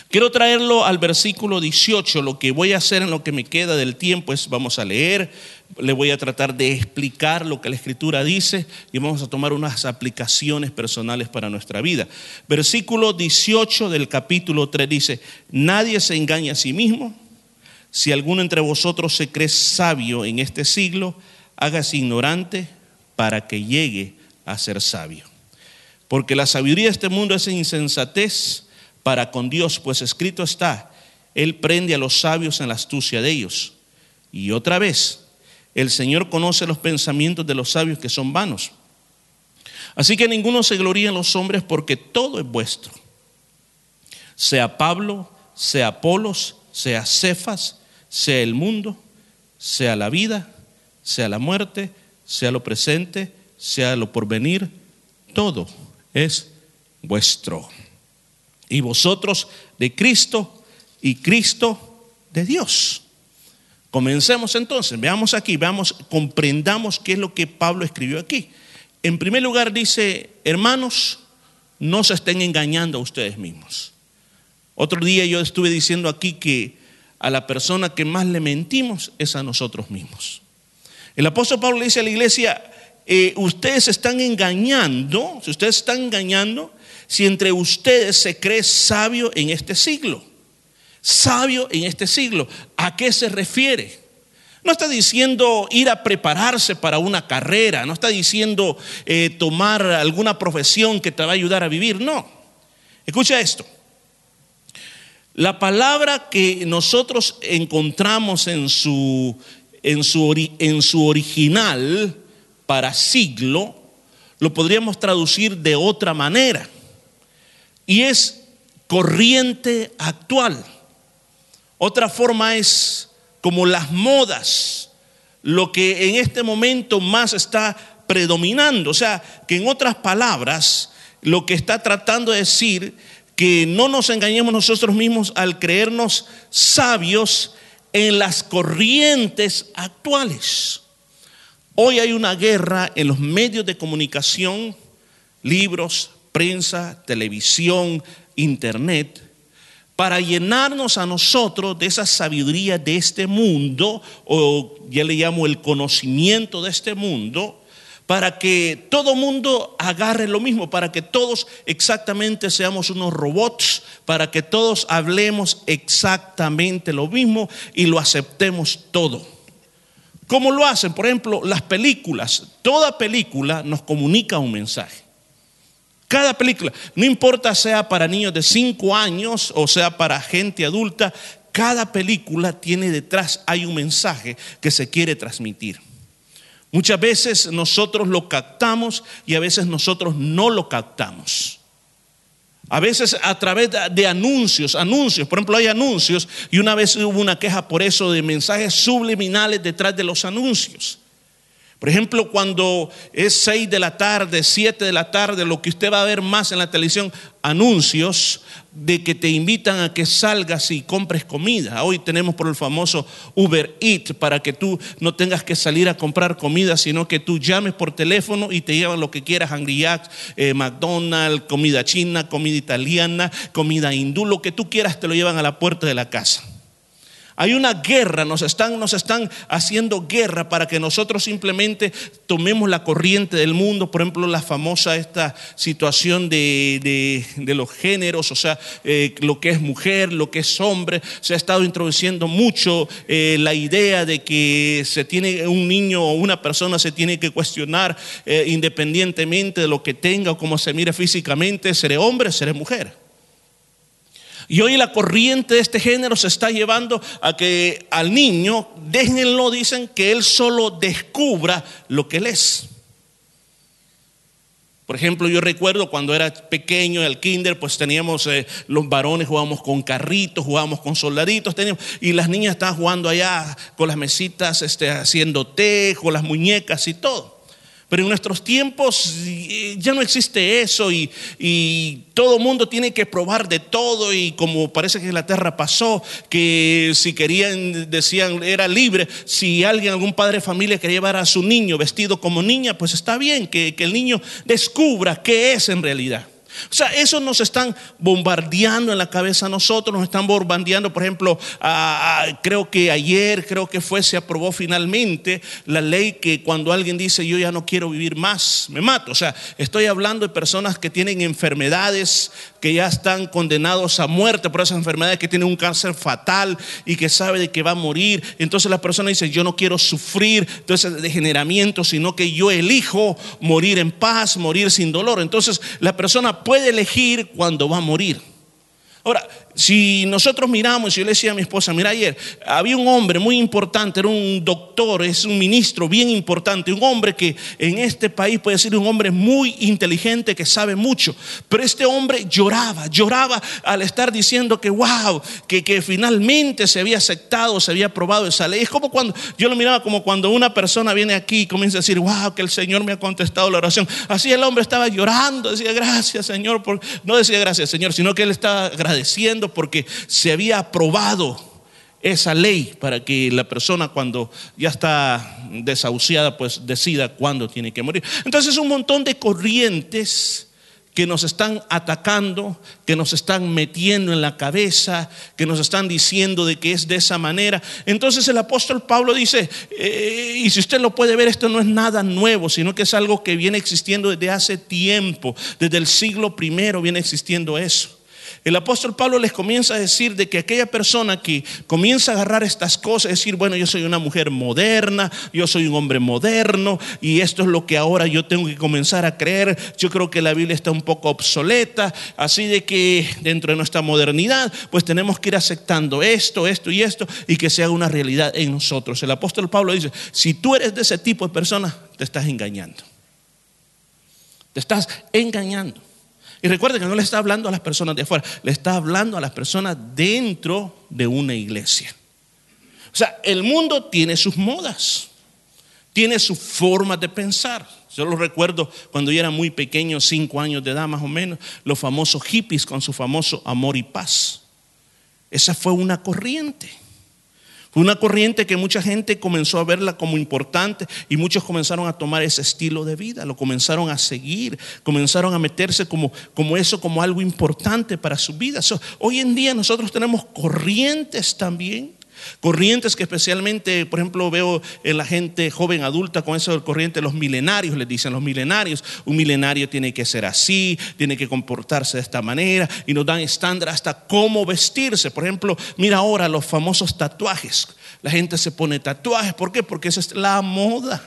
Quiero traerlo al versículo 18. Lo que voy a hacer en lo que me queda del tiempo es, vamos a leer, le voy a tratar de explicar lo que la escritura dice y vamos a tomar unas aplicaciones personales para nuestra vida. Versículo 18 del capítulo 3 dice, nadie se engaña a sí mismo si alguno entre vosotros se cree sabio en este siglo, hágase ignorante para que llegue a ser sabio. Porque la sabiduría de este mundo es insensatez para con Dios, pues escrito está, Él prende a los sabios en la astucia de ellos. Y otra vez, el Señor conoce los pensamientos de los sabios que son vanos. Así que ninguno se gloría en los hombres porque todo es vuestro. Sea Pablo, sea Apolos, sea Cefas, sea el mundo, sea la vida, sea la muerte, sea lo presente, sea lo porvenir, todo es vuestro. Y vosotros de Cristo y Cristo de Dios. Comencemos entonces, veamos aquí, veamos, comprendamos qué es lo que Pablo escribió aquí. En primer lugar dice, hermanos, no se estén engañando a ustedes mismos. Otro día yo estuve diciendo aquí que a la persona que más le mentimos es a nosotros mismos. El apóstol Pablo le dice a la iglesia, eh, ustedes están engañando, si ustedes están engañando, si entre ustedes se cree sabio en este siglo. Sabio en este siglo. ¿A qué se refiere? No está diciendo ir a prepararse para una carrera, no está diciendo eh, tomar alguna profesión que te va a ayudar a vivir, no. Escucha esto. La palabra que nosotros encontramos en su, en su, en su original para siglo, lo podríamos traducir de otra manera. Y es corriente actual. Otra forma es como las modas, lo que en este momento más está predominando. O sea, que en otras palabras, lo que está tratando de decir que no nos engañemos nosotros mismos al creernos sabios en las corrientes actuales. Hoy hay una guerra en los medios de comunicación, libros, prensa, televisión, internet, para llenarnos a nosotros de esa sabiduría de este mundo, o ya le llamo el conocimiento de este mundo, para que todo mundo agarre lo mismo, para que todos exactamente seamos unos robots, para que todos hablemos exactamente lo mismo y lo aceptemos todo. ¿Cómo lo hacen? Por ejemplo, las películas. Toda película nos comunica un mensaje. Cada película, no importa sea para niños de 5 años o sea para gente adulta, cada película tiene detrás, hay un mensaje que se quiere transmitir. Muchas veces nosotros lo captamos y a veces nosotros no lo captamos. A veces a través de anuncios, anuncios, por ejemplo hay anuncios y una vez hubo una queja por eso de mensajes subliminales detrás de los anuncios. Por ejemplo, cuando es 6 de la tarde, 7 de la tarde, lo que usted va a ver más en la televisión, anuncios de que te invitan a que salgas y compres comida. Hoy tenemos por el famoso Uber Eat para que tú no tengas que salir a comprar comida, sino que tú llames por teléfono y te llevan lo que quieras, Angry Jacks, eh, McDonald's, comida china, comida italiana, comida hindú, lo que tú quieras te lo llevan a la puerta de la casa. Hay una guerra, nos están, nos están haciendo guerra para que nosotros simplemente tomemos la corriente del mundo, por ejemplo, la famosa esta situación de, los géneros, o sea, eh, lo que es mujer, lo que es hombre, se ha estado introduciendo mucho eh, la idea de que se tiene un niño o una persona se tiene que cuestionar eh, independientemente de lo que tenga o cómo se mire físicamente, seré hombre, seré mujer. Y hoy la corriente de este género se está llevando a que al niño, déjenlo, dicen, que él solo descubra lo que él es. Por ejemplo, yo recuerdo cuando era pequeño, en el kinder, pues teníamos eh, los varones, jugábamos con carritos, jugábamos con soldaditos, teníamos, y las niñas estaban jugando allá con las mesitas, este, haciendo té, con las muñecas y todo. Pero en nuestros tiempos eh, ya no existe eso y, todo el mundo tiene que probar de todo y como parece que en la tierra pasó, que si querían, decían, era libre, si alguien, algún padre de familia quería llevar a su niño vestido como niña, pues está bien que, que el niño descubra qué es en realidad. O sea, eso nos están bombardeando en la cabeza a nosotros, nos están bombardeando, por ejemplo, creo que ayer, creo que fue, se aprobó finalmente la ley que cuando alguien dice yo ya no quiero vivir más, me mato. O sea, estoy hablando de personas que tienen enfermedades, que ya están condenados a muerte por esas enfermedades, que tienen un cáncer fatal y que sabe de que va a morir. Entonces la persona dice, yo no quiero sufrir todo ese degeneramiento, sino que yo elijo morir en paz, morir sin dolor. Entonces la persona puede elegir cuando va a morir. Ahora, si nosotros miramos, yo le decía a mi esposa, mira ayer, había un hombre muy importante, era un doctor, es un ministro bien importante, un hombre que en este país puede ser un hombre muy inteligente, que sabe mucho, pero este hombre lloraba, lloraba al estar diciendo que wow, que, que finalmente se había aceptado, se había aprobado esa ley. Es como cuando, yo lo miraba como cuando una persona viene aquí y comienza a decir, wow, que el Señor me ha contestado la oración. Así el hombre estaba llorando, decía gracias Señor, por... no decía gracias Señor, sino que él estaba agradeciendo porque se había aprobado esa ley para que la persona cuando ya está desahuciada pues decida cuándo tiene que morir. Entonces un montón de corrientes que nos están atacando, que nos están metiendo en la cabeza, que nos están diciendo de que es de esa manera. Entonces el apóstol Pablo dice, eh, y si usted lo puede ver, esto no es nada nuevo, sino que es algo que viene existiendo desde hace tiempo, desde el siglo primero viene existiendo eso. El apóstol Pablo les comienza a decir de que aquella persona que comienza a agarrar estas cosas, decir, bueno, yo soy una mujer moderna, yo soy un hombre moderno y esto es lo que ahora yo tengo que comenzar a creer. Yo creo que la Biblia está un poco obsoleta, así de que dentro de nuestra modernidad, pues tenemos que ir aceptando esto, esto y esto y que sea una realidad en nosotros. El apóstol Pablo dice, si tú eres de ese tipo de persona, te estás engañando. Te estás engañando. Y recuerden que no le está hablando a las personas de afuera, le está hablando a las personas dentro de una iglesia. O sea, el mundo tiene sus modas, tiene su forma de pensar. Yo lo recuerdo cuando yo era muy pequeño, cinco años de edad más o menos, los famosos hippies con su famoso amor y paz. Esa fue una corriente. Fue una corriente que mucha gente comenzó a verla como importante y muchos comenzaron a tomar ese estilo de vida, lo comenzaron a seguir, comenzaron a meterse como, como eso, como algo importante para su vida. hoy en día nosotros tenemos corrientes también. Corrientes que especialmente, por ejemplo, veo en la gente joven adulta con eso corriente, los milenarios, les dicen los milenarios. Un milenario tiene que ser así, tiene que comportarse de esta manera y nos dan estándar hasta cómo vestirse. Por ejemplo, mira ahora los famosos tatuajes. La gente se pone tatuajes, ¿por qué? Porque esa es la moda.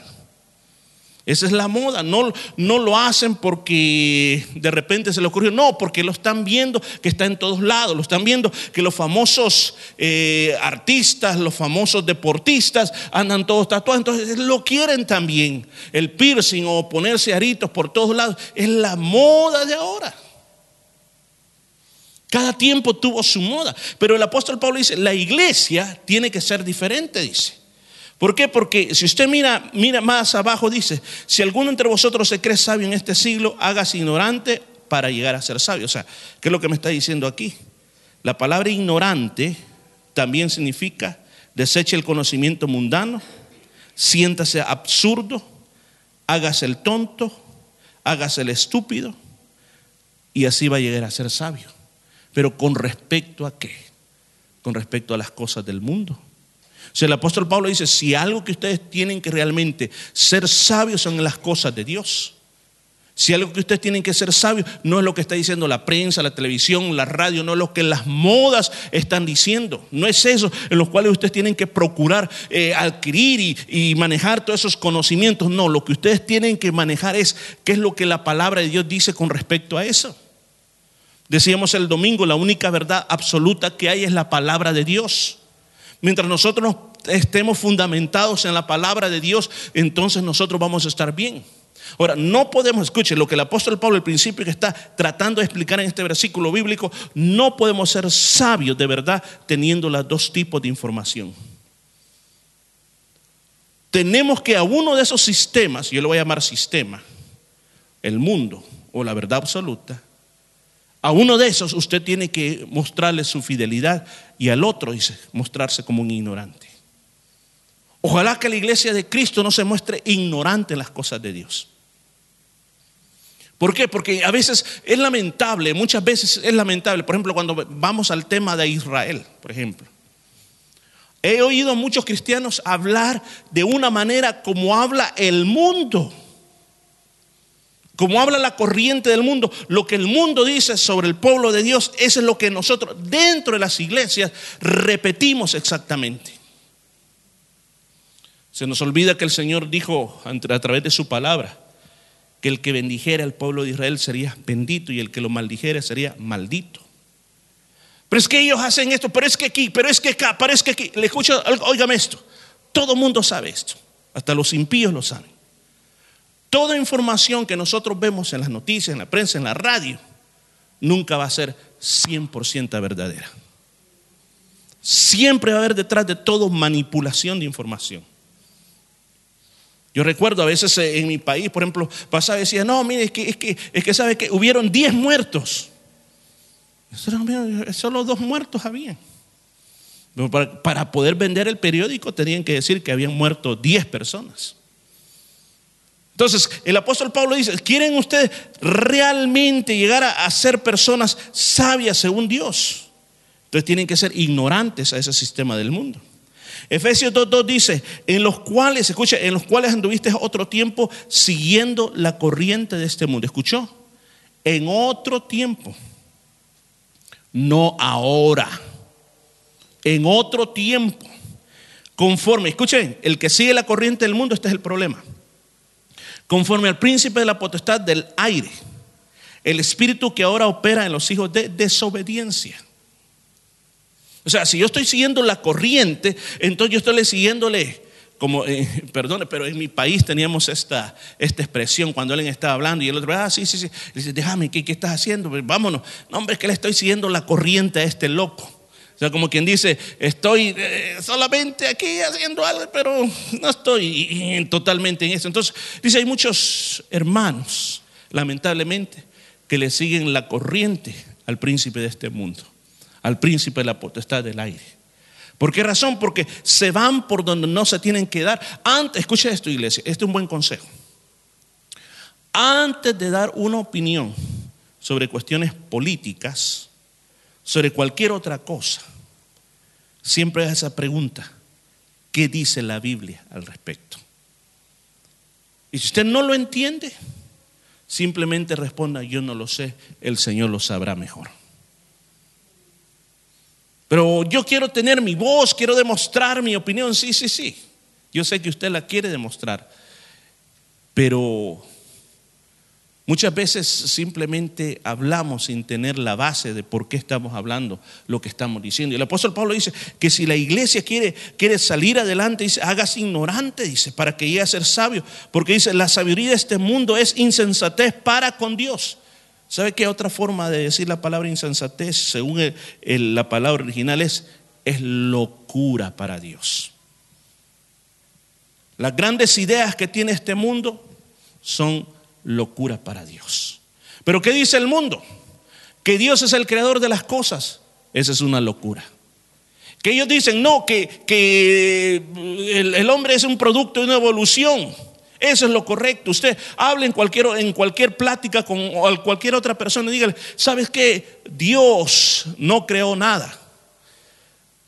Esa es la moda. No, no lo hacen porque de repente se le ocurrió. No, porque lo están viendo que está en todos lados. Lo están viendo que los famosos eh, artistas, los famosos deportistas andan todos tatuados. Entonces lo quieren también. El piercing o ponerse aritos por todos lados. Es la moda de ahora. Cada tiempo tuvo su moda. Pero el apóstol Pablo dice, la iglesia tiene que ser diferente, dice. ¿Por qué? Porque si usted mira, mira más abajo, dice, si alguno entre vosotros se cree sabio en este siglo, hágase ignorante para llegar a ser sabio. O sea, ¿qué es lo que me está diciendo aquí? La palabra ignorante también significa deseche el conocimiento mundano, siéntase absurdo, hágase el tonto, hágase el estúpido, y así va a llegar a ser sabio. Pero con respecto a qué? Con respecto a las cosas del mundo el apóstol Pablo dice, si algo que ustedes tienen que realmente ser sabios son las cosas de Dios. Si algo que ustedes tienen que ser sabios no es lo que está diciendo la prensa, la televisión, la radio, no es lo que las modas están diciendo. No es eso en los cuales ustedes tienen que procurar eh, adquirir y, y, manejar todos esos conocimientos. No, lo que ustedes tienen que manejar es qué es lo que la palabra de Dios dice con respecto a eso. Decíamos el domingo, la única verdad absoluta que hay es la palabra de Dios. Mientras nosotros estemos fundamentados en la palabra de Dios, entonces nosotros vamos a estar bien. Ahora, no podemos, escuche lo que el apóstol Pablo, el principio que está tratando de explicar en este versículo bíblico, no podemos ser sabios de verdad teniendo los dos tipos de información. Tenemos que a uno de esos sistemas, yo lo voy a llamar sistema, el mundo o la verdad absoluta, a uno de esos usted tiene que mostrarle su fidelidad y al otro dice mostrarse como un ignorante. Ojalá que la iglesia de Cristo no se muestre ignorante en las cosas de Dios. ¿Por qué? Porque a veces es lamentable, muchas veces es lamentable. Por ejemplo, cuando vamos al tema de Israel, por ejemplo. He oído a muchos cristianos hablar de una manera como habla el mundo. Como habla la corriente del mundo, lo que el mundo dice sobre el pueblo de Dios, eso es lo que nosotros dentro de las iglesias repetimos exactamente. Se nos olvida que el Señor dijo a través de su palabra, que el que bendijera al pueblo de Israel sería bendito y el que lo maldijera sería maldito. Pero es que ellos hacen esto, pero es que aquí, pero es que acá, pero es que aquí. Le escucho, óigame esto. Todo el mundo sabe esto. Hasta los impíos lo saben. Toda información que nosotros vemos en las noticias, en la prensa, en la radio, nunca va a ser 100% verdadera. Siempre va a haber detrás de todo manipulación de información. Yo recuerdo a veces en mi país, por ejemplo, pasaba y decía, no, mire, es que, es que, es que sabe que hubieron 10 muertos. Solo dos muertos habían. Para poder vender el periódico tenían que decir que habían muerto 10 personas. Entonces, el apóstol Pablo dice, ¿quieren ustedes realmente llegar a, ser personas sabias según Dios? Entonces tienen que ser ignorantes a ese sistema del mundo. Efesios 2.2 dice, en los cuales, escucha, en los cuales anduviste otro tiempo siguiendo la corriente de este mundo. ¿Escuchó? En otro tiempo, no ahora, en otro tiempo, conforme, escuchen, el que sigue la corriente del mundo, este es el problema. Conforme al príncipe de la potestad del aire, el espíritu que ahora opera en los hijos de desobediencia o sea, si yo estoy siguiendo la corriente, entonces yo estoy siguiéndole, como, eh, perdone, pero en mi país teníamos esta, esta expresión cuando alguien estaba hablando y el otro, ah, sí, sí, sí, dice, déjame, ¿qué, estás haciendo? Pues vámonos. No, hombre, es que le estoy siguiendo la corriente a este loco. O sea, como quien dice, estoy eh, solamente aquí haciendo algo, pero no estoy totalmente en eso. Entonces, dice, hay muchos hermanos, lamentablemente, que le siguen la corriente al príncipe de este mundo al príncipe de la potestad del aire. ¿Por qué razón? Porque se van por donde no se tienen que dar. Antes, escucha esto, iglesia, este es un buen consejo. Antes de dar una opinión sobre cuestiones políticas, sobre cualquier otra cosa, siempre es esa pregunta, ¿qué dice la Biblia al respecto? Y si usted no lo entiende, simplemente responda, yo no lo sé, el Señor lo sabrá mejor. Pero yo quiero tener mi voz, quiero demostrar mi opinión. Sí, sí, sí. Yo sé que usted la quiere demostrar. Pero muchas veces simplemente hablamos sin tener la base de por qué estamos hablando lo que estamos diciendo. Y el apóstol Pablo dice que si la iglesia quiere, quiere salir adelante, dice, hágase ignorante, dice, para que llegue a ser sabio. Porque dice, la sabiduría de este mundo es insensatez para con Dios. ¿Sabe qué otra forma de decir la palabra insensatez, según la palabra original, es? Es locura para Dios. Las grandes ideas que tiene este mundo son locura para Dios. Pero ¿qué dice el mundo? Que Dios es el creador de las cosas. Esa es una locura. Que ellos dicen, no, que, que el hombre es un producto de una evolución. Eso es lo correcto. Usted hable en cualquier, en cualquier plática con cualquier otra persona y dígale, ¿sabes qué? Dios no creó nada.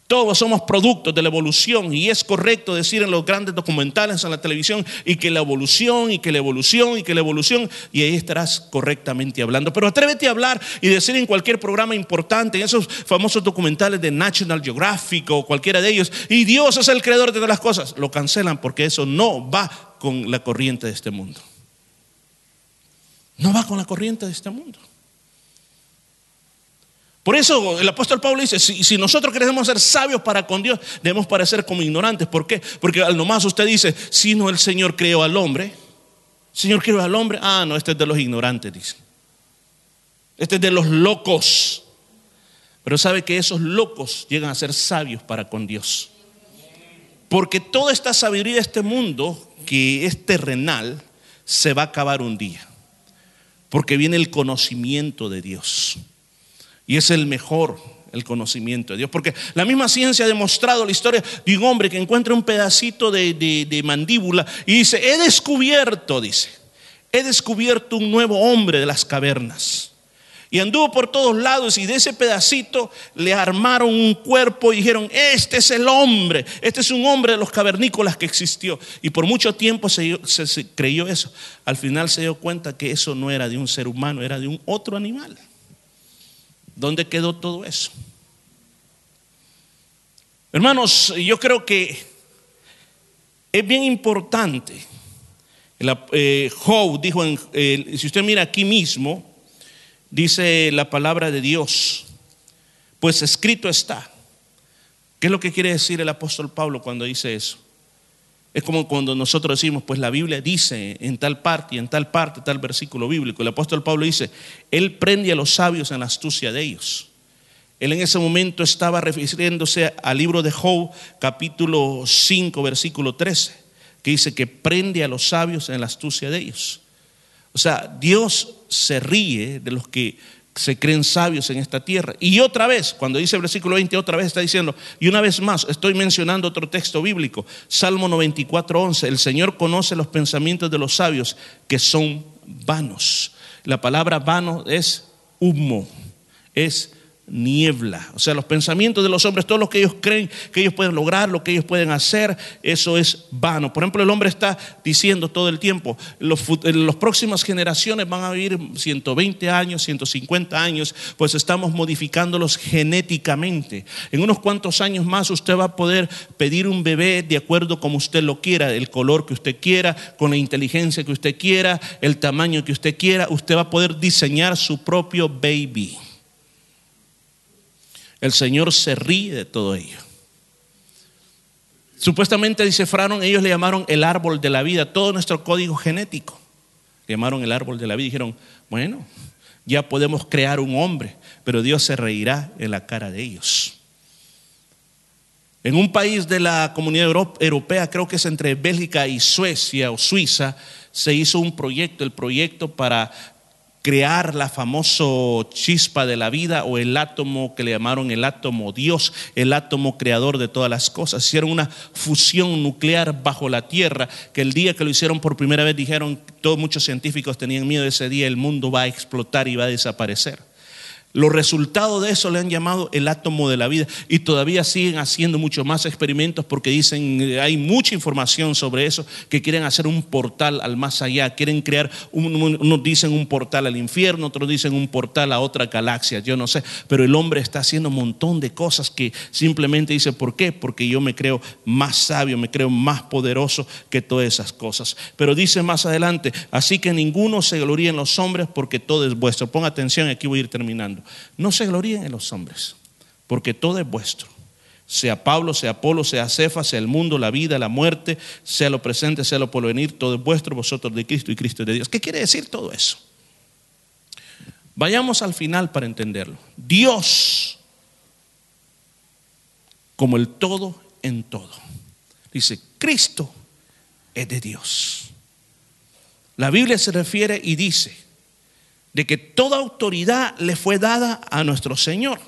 Todos somos productos de la evolución y es correcto decir en los grandes documentales en la televisión y que la evolución y que la evolución y que la evolución y ahí estarás correctamente hablando. Pero atrévete a hablar y decir en cualquier programa importante, en esos famosos documentales de National Geographic o cualquiera de ellos, y Dios es el creador de todas las cosas, lo cancelan porque eso no va con la corriente de este mundo. No va con la corriente de este mundo. Por eso el apóstol Pablo dice, si, nosotros queremos ser sabios para con Dios, debemos parecer como ignorantes. ¿Por qué? Porque al nomás usted dice, si no el Señor creó al hombre, Señor creó al hombre, ah, no, este es de los ignorantes, dice. Este es de los locos. Pero sabe que esos locos llegan a ser sabios para con Dios. Porque toda esta sabiduría de este mundo, que es terrenal, se va a acabar un día. Porque viene el conocimiento de Dios. Y es el mejor, el conocimiento de Dios. Porque la misma ciencia ha demostrado la historia de un hombre que encuentra un pedacito de, de, mandíbula y dice, he descubierto, dice, he descubierto un nuevo hombre de las cavernas. Y anduvo por todos lados y de ese pedacito le armaron un cuerpo y dijeron, este es el hombre, este es un hombre de los cavernícolas que existió. Y por mucho tiempo se, se creyó eso. Al final se dio cuenta que eso no era de un ser humano, era de un otro animal. ¿Dónde quedó todo eso? Hermanos, yo creo que es bien importante. Eh, Job dijo, en, si usted mira aquí mismo, dice la palabra de Dios, pues escrito está. ¿Qué es lo que quiere decir el apóstol Pablo cuando dice eso? Es como cuando nosotros decimos, pues la Biblia dice en tal parte y en tal parte, tal versículo bíblico. El apóstol Pablo dice, Él prende a los sabios en la astucia de ellos. Él en ese momento estaba refiriéndose al libro de Job, capítulo 5, versículo 13, que dice que prende a los sabios en la astucia de ellos. O sea, Dios se ríe de los que se creen sabios en esta tierra. Y otra vez, cuando dice el versículo 20, otra vez está diciendo, y una vez más, estoy mencionando otro texto bíblico, Salmo 94, 11, el Señor conoce los pensamientos de los sabios que son vanos. La palabra vano es humo, es niebla. O sea, los pensamientos de los hombres, todo lo que ellos creen que ellos pueden lograr, lo que ellos pueden hacer, eso es vano. Por ejemplo, el hombre está diciendo todo el tiempo, los, las próximas generaciones van a vivir 120 años, 150 años, pues estamos modificándolos genéticamente. En unos cuantos años más usted va a poder pedir un bebé de acuerdo como usted lo quiera, el color que usted quiera, con la inteligencia que usted quiera, el tamaño que usted quiera, usted va a poder diseñar su propio baby. El Señor se ríe de todo ello. Supuestamente descifraron, ellos le llamaron el árbol de la vida, todo nuestro código genético. Le llamaron el árbol de la vida dijeron, bueno, ya podemos crear un hombre, pero Dios se reirá en la cara de ellos. En un país de la comunidad europea, creo que es entre Bélgica y Suecia o Suiza, se hizo un proyecto, el proyecto para crear la famoso chispa de la vida o el átomo que le llamaron el átomo Dios, el átomo creador de todas las cosas. Hicieron una fusión nuclear bajo la tierra, que el día que lo hicieron por primera vez dijeron, todos muchos científicos tenían miedo ese día, el mundo va a explotar y va a desaparecer. Los resultados de eso le han llamado el átomo de la vida y todavía siguen haciendo muchos más experimentos porque dicen, eh, hay mucha información sobre eso, que quieren hacer un portal al más allá, quieren crear, unos dicen un portal al infierno, otros dicen un portal a otra galaxia, yo no sé, pero el hombre está haciendo un montón de cosas que simplemente dice, ¿por qué? Porque yo me creo más sabio, me creo más poderoso que todas esas cosas. Pero dice más adelante, así que ninguno se gloríe en los hombres porque todo es vuestro. Ponga atención, aquí voy a ir terminando. No se gloríen en los hombres, porque todo es vuestro. Sea Pablo, sea Apolo, sea Cefa, sea el mundo, la vida, la muerte, sea lo presente, sea lo por venir, todo es vuestro, vosotros de Cristo y Cristo de Dios. ¿Qué quiere decir todo eso? Vayamos al final para entenderlo. Dios como el todo en todo. Dice, Cristo es de Dios. La Biblia se refiere y dice, de que toda autoridad le fue dada a nuestro Señor.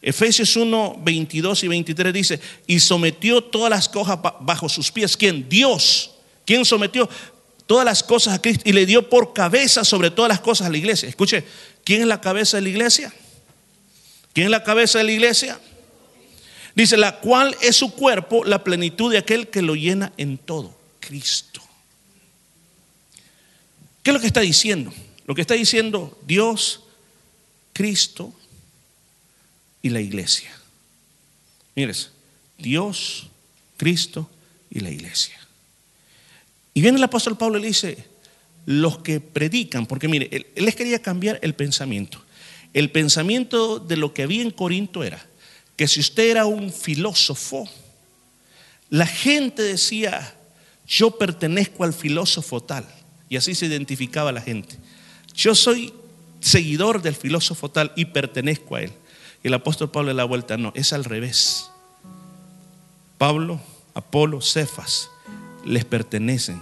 Efesios 1, 22 y 23 dice, y sometió todas las cosas bajo sus pies. ¿Quién? Dios. ¿Quién sometió todas las cosas a Cristo y le dio por cabeza sobre todas las cosas a la iglesia? Escuche, ¿quién es la cabeza de la iglesia? ¿Quién es la cabeza de la iglesia? Dice, la cual es su cuerpo, la plenitud de aquel que lo llena en todo, Cristo. ¿Qué es lo que está diciendo? Lo que está diciendo Dios, Cristo y la iglesia. Mires, Dios, Cristo y la iglesia. Y viene el apóstol Pablo y le dice, los que predican, porque mire, él, les quería cambiar el pensamiento. El pensamiento de lo que había en Corinto era que si usted era un filósofo, la gente decía, yo pertenezco al filósofo tal. Y así se identificaba la gente. Yo soy seguidor del filósofo tal y pertenezco a él. Y el apóstol Pablo de la vuelta, no, es al revés. Pablo, Apolo, Cefas les pertenecen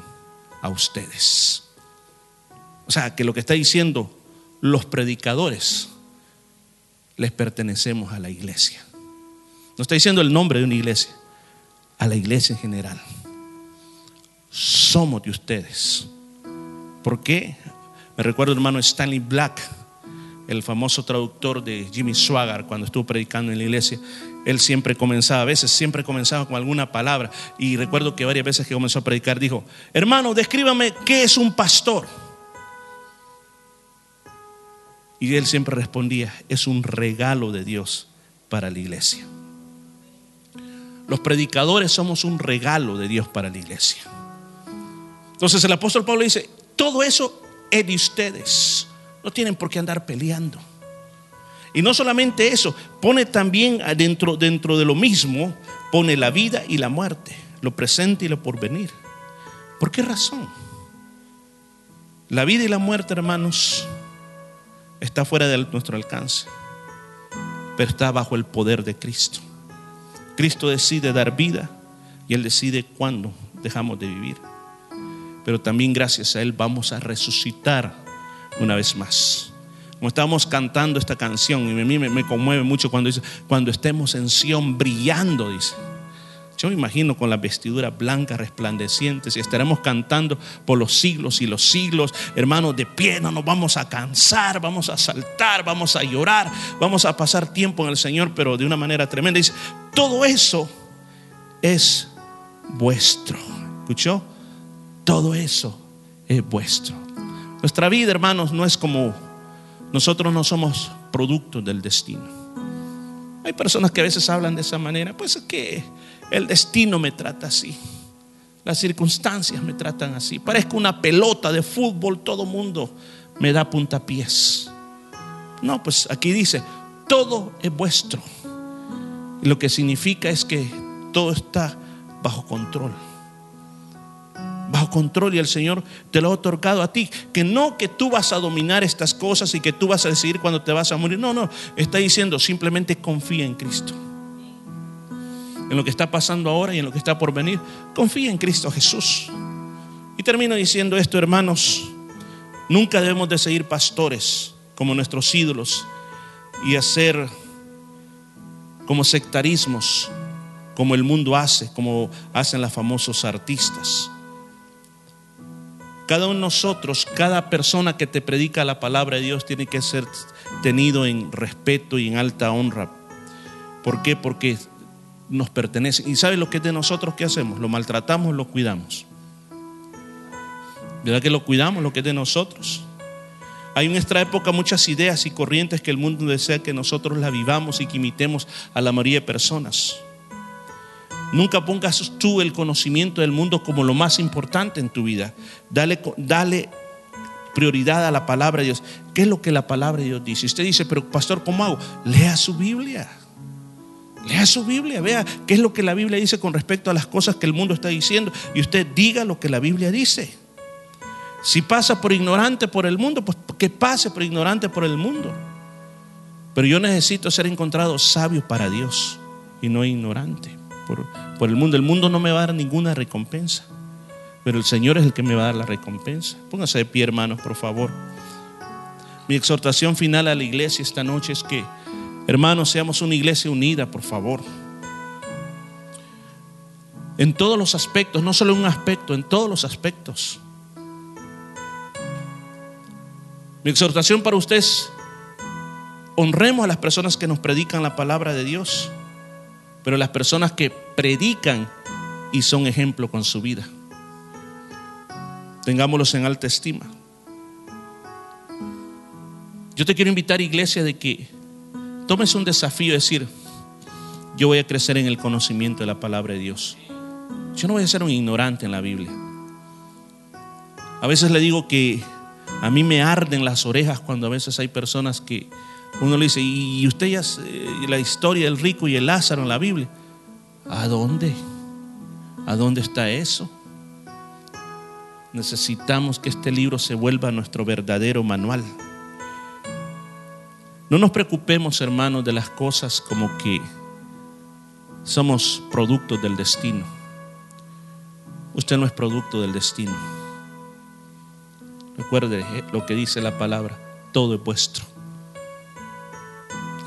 a ustedes. O sea, que lo que está diciendo los predicadores les pertenecemos a la iglesia. No está diciendo el nombre de una iglesia, a la iglesia en general. Somos de ustedes. ¿Por qué? Me recuerdo hermano Stanley Black, el famoso traductor de Jimmy Swaggart cuando estuvo predicando en la iglesia. Él siempre comenzaba, a veces siempre comenzaba con alguna palabra. Y recuerdo que varias veces que comenzó a predicar dijo, hermano, descríbame qué es un pastor. Y él siempre respondía, es un regalo de Dios para la iglesia. Los predicadores somos un regalo de Dios para la iglesia. Entonces el apóstol Pablo dice, todo eso de ustedes. No tienen por qué andar peleando. Y no solamente eso, pone también dentro, dentro de lo mismo, pone la vida y la muerte, lo presente y lo porvenir. ¿Por qué razón? La vida y la muerte, hermanos, está fuera de nuestro alcance, pero está bajo el poder de Cristo. Cristo decide dar vida y Él decide cuándo dejamos de vivir. Pero también gracias a Él vamos a resucitar una vez más. Como estábamos cantando esta canción, y a mí me, conmueve mucho cuando dice, cuando estemos en Sion brillando, dice. Yo me imagino con las vestiduras blancas resplandecientes y estaremos cantando por los siglos y los siglos. Hermanos, de pie no nos vamos a cansar, vamos a saltar, vamos a llorar, vamos a pasar tiempo en el Señor, pero de una manera tremenda. Dice, todo eso es vuestro. ¿Escuchó? Todo eso es vuestro. Nuestra vida, hermanos, no es como nosotros no somos productos del destino. Hay personas que a veces hablan de esa manera, pues es que el destino me trata así. Las circunstancias me tratan así. Parezco una pelota de fútbol, todo mundo me da puntapiés. No, pues aquí dice, todo es vuestro. Y lo que significa es que todo está bajo control. Bajo control y el Señor te lo ha otorgado a ti. Que no que tú vas a dominar estas cosas y que tú vas a decidir cuando te vas a morir. No, no. Está diciendo simplemente confía en Cristo en lo que está pasando ahora y en lo que está por venir, confía en Cristo Jesús. Y termino diciendo esto, hermanos, nunca debemos de seguir pastores como nuestros ídolos y hacer como sectarismos, como el mundo hace, como hacen los famosos artistas. Cada uno de nosotros, cada persona que te predica la palabra de Dios tiene que ser tenido en respeto y en alta honra. ¿Por qué? Porque nos pertenece. ¿Y sabe lo que es de nosotros? ¿Qué hacemos? Lo maltratamos, lo cuidamos. ¿Verdad que lo cuidamos, lo que es de nosotros? Hay en nuestra época muchas ideas y corrientes que el mundo desea que nosotros la vivamos y que imitemos a la mayoría de personas. Nunca pongas tú el conocimiento del mundo como lo más importante en tu vida. Dale, dale prioridad a la palabra de Dios. ¿Qué es lo que la palabra de Dios dice? Usted dice, pero pastor, ¿cómo hago? Lea su Biblia. Lea su Biblia, vea qué es lo que la Biblia dice con respecto a las cosas que el mundo está diciendo y usted diga lo que la Biblia dice. Si pasa por ignorante por el mundo, pues que pase por ignorante por el mundo. Pero yo necesito ser encontrado sabio para Dios y no ignorante por, el mundo. El mundo no me va a dar ninguna recompensa, pero el Señor es el que me va a dar la recompensa. Póngase de pie, hermanos, por favor. Mi exhortación final a la iglesia esta noche es que Hermanos, seamos una iglesia unida, por favor. En todos los aspectos, no solo en un aspecto, en todos los aspectos. Mi exhortación para ustedes, honremos a las personas que nos predican la palabra de Dios, pero las personas que predican y son ejemplo con su vida. Tengámoslos en alta estima. Yo te quiero invitar, iglesia, de que Tómese un desafío de decir, yo voy a crecer en el conocimiento de la palabra de Dios. Yo no voy a ser un ignorante en la Biblia. A veces le digo que a mí me arden las orejas cuando a veces hay personas que Uno le dice, y usted ya eh, la historia del rico y el Lázaro en la Biblia. ¿A dónde? ¿A dónde está eso? Necesitamos que este libro se vuelva nuestro verdadero manual. No nos preocupemos, hermanos, de las cosas como que somos productos del destino. Usted no es producto del destino. Recuerde eh, lo que dice la palabra, todo es vuestro.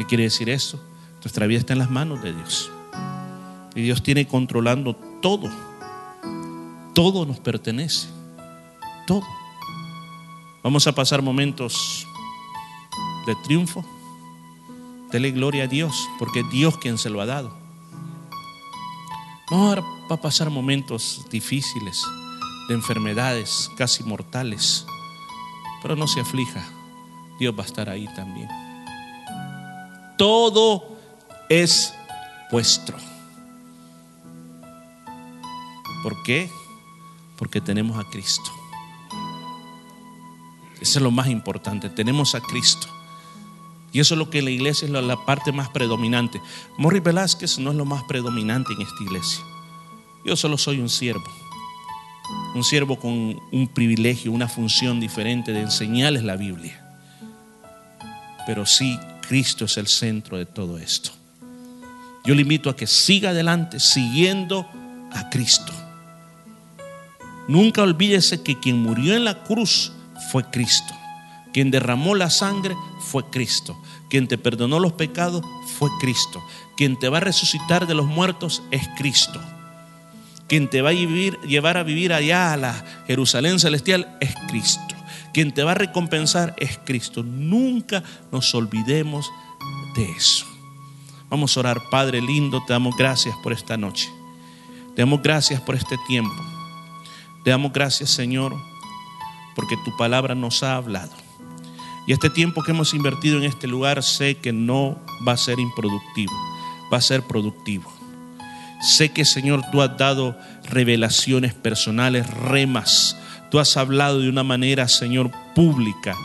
¿Qué quiere decir eso? Nuestra vida está en las manos de Dios. Y Dios tiene controlando todo. Todo nos pertenece. Todo. Vamos a pasar momentos de triunfo. Dele gloria a Dios, porque es Dios quien se lo ha dado. Vamos a pasar momentos difíciles, de enfermedades casi mortales. Pero no se aflija, Dios va a estar ahí también. Todo es vuestro. ¿Por qué? Porque tenemos a Cristo. Eso es lo más importante. Tenemos a Cristo. Y eso es lo que en la iglesia es la, parte más predominante. Morris Velázquez no es lo más predominante en esta iglesia. Yo solo soy un siervo. Un siervo con un privilegio, una función diferente de enseñarles la Biblia. Pero sí, Cristo es el centro de todo esto. Yo le invito a que siga adelante siguiendo a Cristo. Nunca olvídese que quien murió en la cruz fue Cristo. Quien derramó la sangre fue Cristo. Quien te perdonó los pecados fue Cristo. Quien te va a resucitar de los muertos es Cristo. Quien te va a llevar a vivir allá a la Jerusalén celestial es Cristo. Quien te va a recompensar es Cristo. Nunca nos olvidemos de eso. Vamos a orar, Padre lindo, te damos gracias por esta noche. Te damos gracias por este tiempo. Te damos gracias, Señor, porque tu palabra nos ha hablado. Y este tiempo que hemos invertido en este lugar sé que no va a ser improductivo, va a ser productivo. Sé que, Señor, tú has dado revelaciones personales, remas. Tú has hablado de una manera, Señor, pública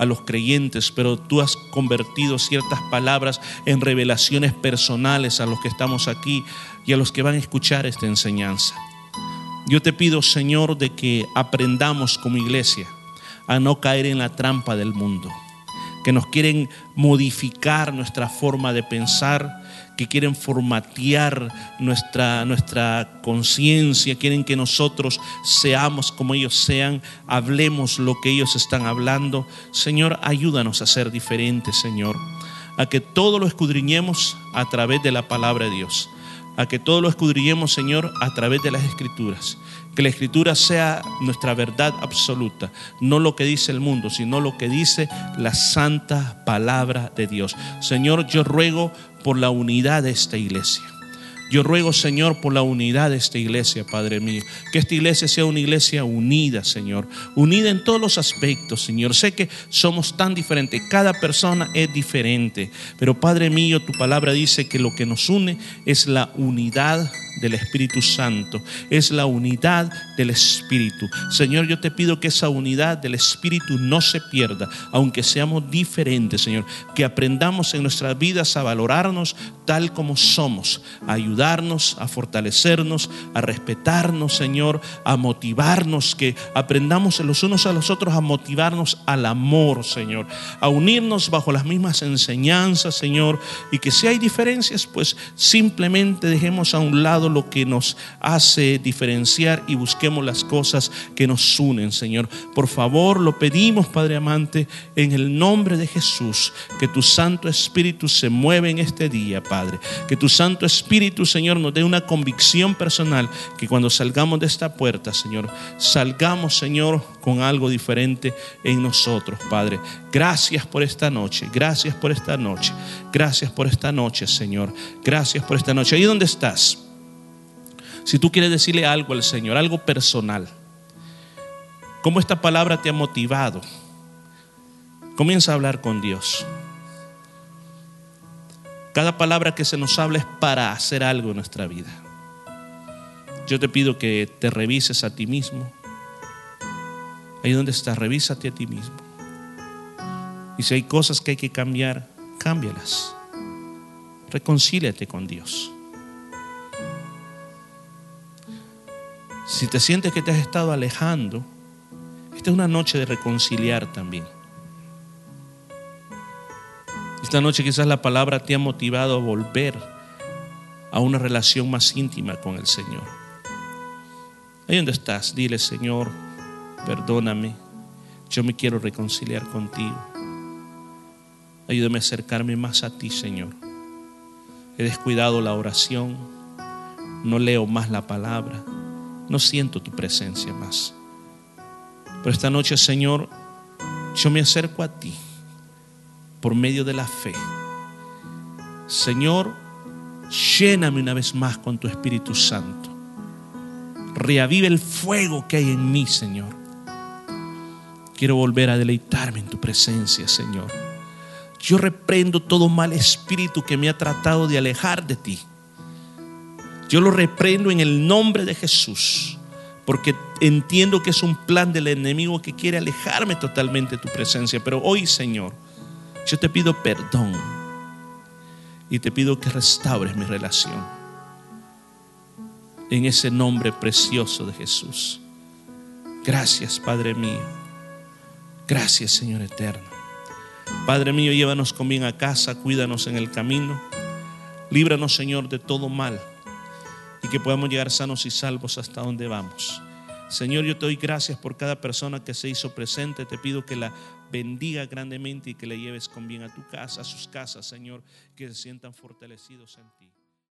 a los creyentes, pero tú has convertido ciertas palabras en revelaciones personales a los que estamos aquí y a los que van a escuchar esta enseñanza. Yo te pido, Señor, de que aprendamos como iglesia a no caer en la trampa del mundo, que nos quieren modificar nuestra forma de pensar, que quieren formatear nuestra, nuestra conciencia, quieren que nosotros seamos como ellos sean, hablemos lo que ellos están hablando. Señor, ayúdanos a ser diferentes, Señor, a que todo lo escudriñemos a través de la palabra de Dios a que todo lo escudriñemos, Señor, a través de las escrituras. Que la escritura sea nuestra verdad absoluta, no lo que dice el mundo, sino lo que dice la santa palabra de Dios. Señor, yo ruego por la unidad de esta iglesia. Yo ruego, Señor, por la unidad de esta iglesia, Padre mío. Que esta iglesia sea una iglesia unida, Señor. Unida en todos los aspectos, Señor. Sé que somos tan diferentes. Cada persona es diferente. Pero, Padre mío, tu palabra dice que lo que nos une es la unidad del Espíritu Santo, es la unidad del Espíritu. Señor, yo te pido que esa unidad del Espíritu no se pierda, aunque seamos diferentes, Señor, que aprendamos en nuestras vidas a valorarnos tal como somos, a ayudarnos, a fortalecernos, a respetarnos, Señor, a motivarnos, que aprendamos los unos a los otros a motivarnos al amor, Señor, a unirnos bajo las mismas enseñanzas, Señor, y que si hay diferencias, pues simplemente dejemos a un lo que nos hace diferenciar y busquemos las cosas que nos unen, Señor. Por favor, lo pedimos, Padre amante, en el nombre de Jesús, que tu Santo Espíritu se mueva en este día, Padre. Que tu Santo Espíritu, Señor, nos dé una convicción personal, que cuando salgamos de esta puerta, Señor, salgamos, Señor, con algo diferente en nosotros, Padre. Gracias por esta noche, gracias por esta noche, gracias por esta noche, Señor. Gracias por esta noche. Ahí donde estás. Si tú quieres decirle algo al Señor, algo personal, cómo esta palabra te ha motivado, comienza a hablar con Dios. Cada palabra que se nos habla es para hacer algo en nuestra vida. Yo te pido que te revises a ti mismo. Ahí donde estás, revísate a ti mismo. Y si hay cosas que hay que cambiar, cámbialas. Reconcíliate con Dios. Si te sientes que te has estado alejando, esta es una noche de reconciliar también. Esta noche quizás la palabra te ha motivado a volver a una relación más íntima con el Señor. Ahí donde estás, dile Señor, perdóname, yo me quiero reconciliar contigo. Ayúdame a acercarme más a ti, Señor. He descuidado la oración, no leo más la palabra, no siento tu presencia más. Pero esta noche, Señor, yo me acerco a ti por medio de la fe. Señor, lléname una vez más con tu Espíritu Santo. Reavive el fuego que hay en mí, Señor. Quiero volver a deleitarme en tu presencia, Señor. Yo reprendo todo mal espíritu que me ha tratado de alejar de ti. Yo lo reprendo en el nombre de Jesús, porque entiendo que es un plan del enemigo que quiere alejarme totalmente de tu presencia. Pero hoy, Señor, yo te pido perdón y te pido que restaures mi relación en ese nombre precioso de Jesús. Gracias, Padre mío. Gracias, Señor eterno. Padre mío, llévanos con bien a casa, cuídanos en el camino. Líbranos, Señor, de todo mal y que podamos llegar sanos y salvos hasta donde vamos. Señor, yo te doy gracias por cada persona que se hizo presente. Te pido que la bendiga grandemente y que le lleves con bien a tu casa, a sus casas, Señor, que se sientan fortalecidos en ti.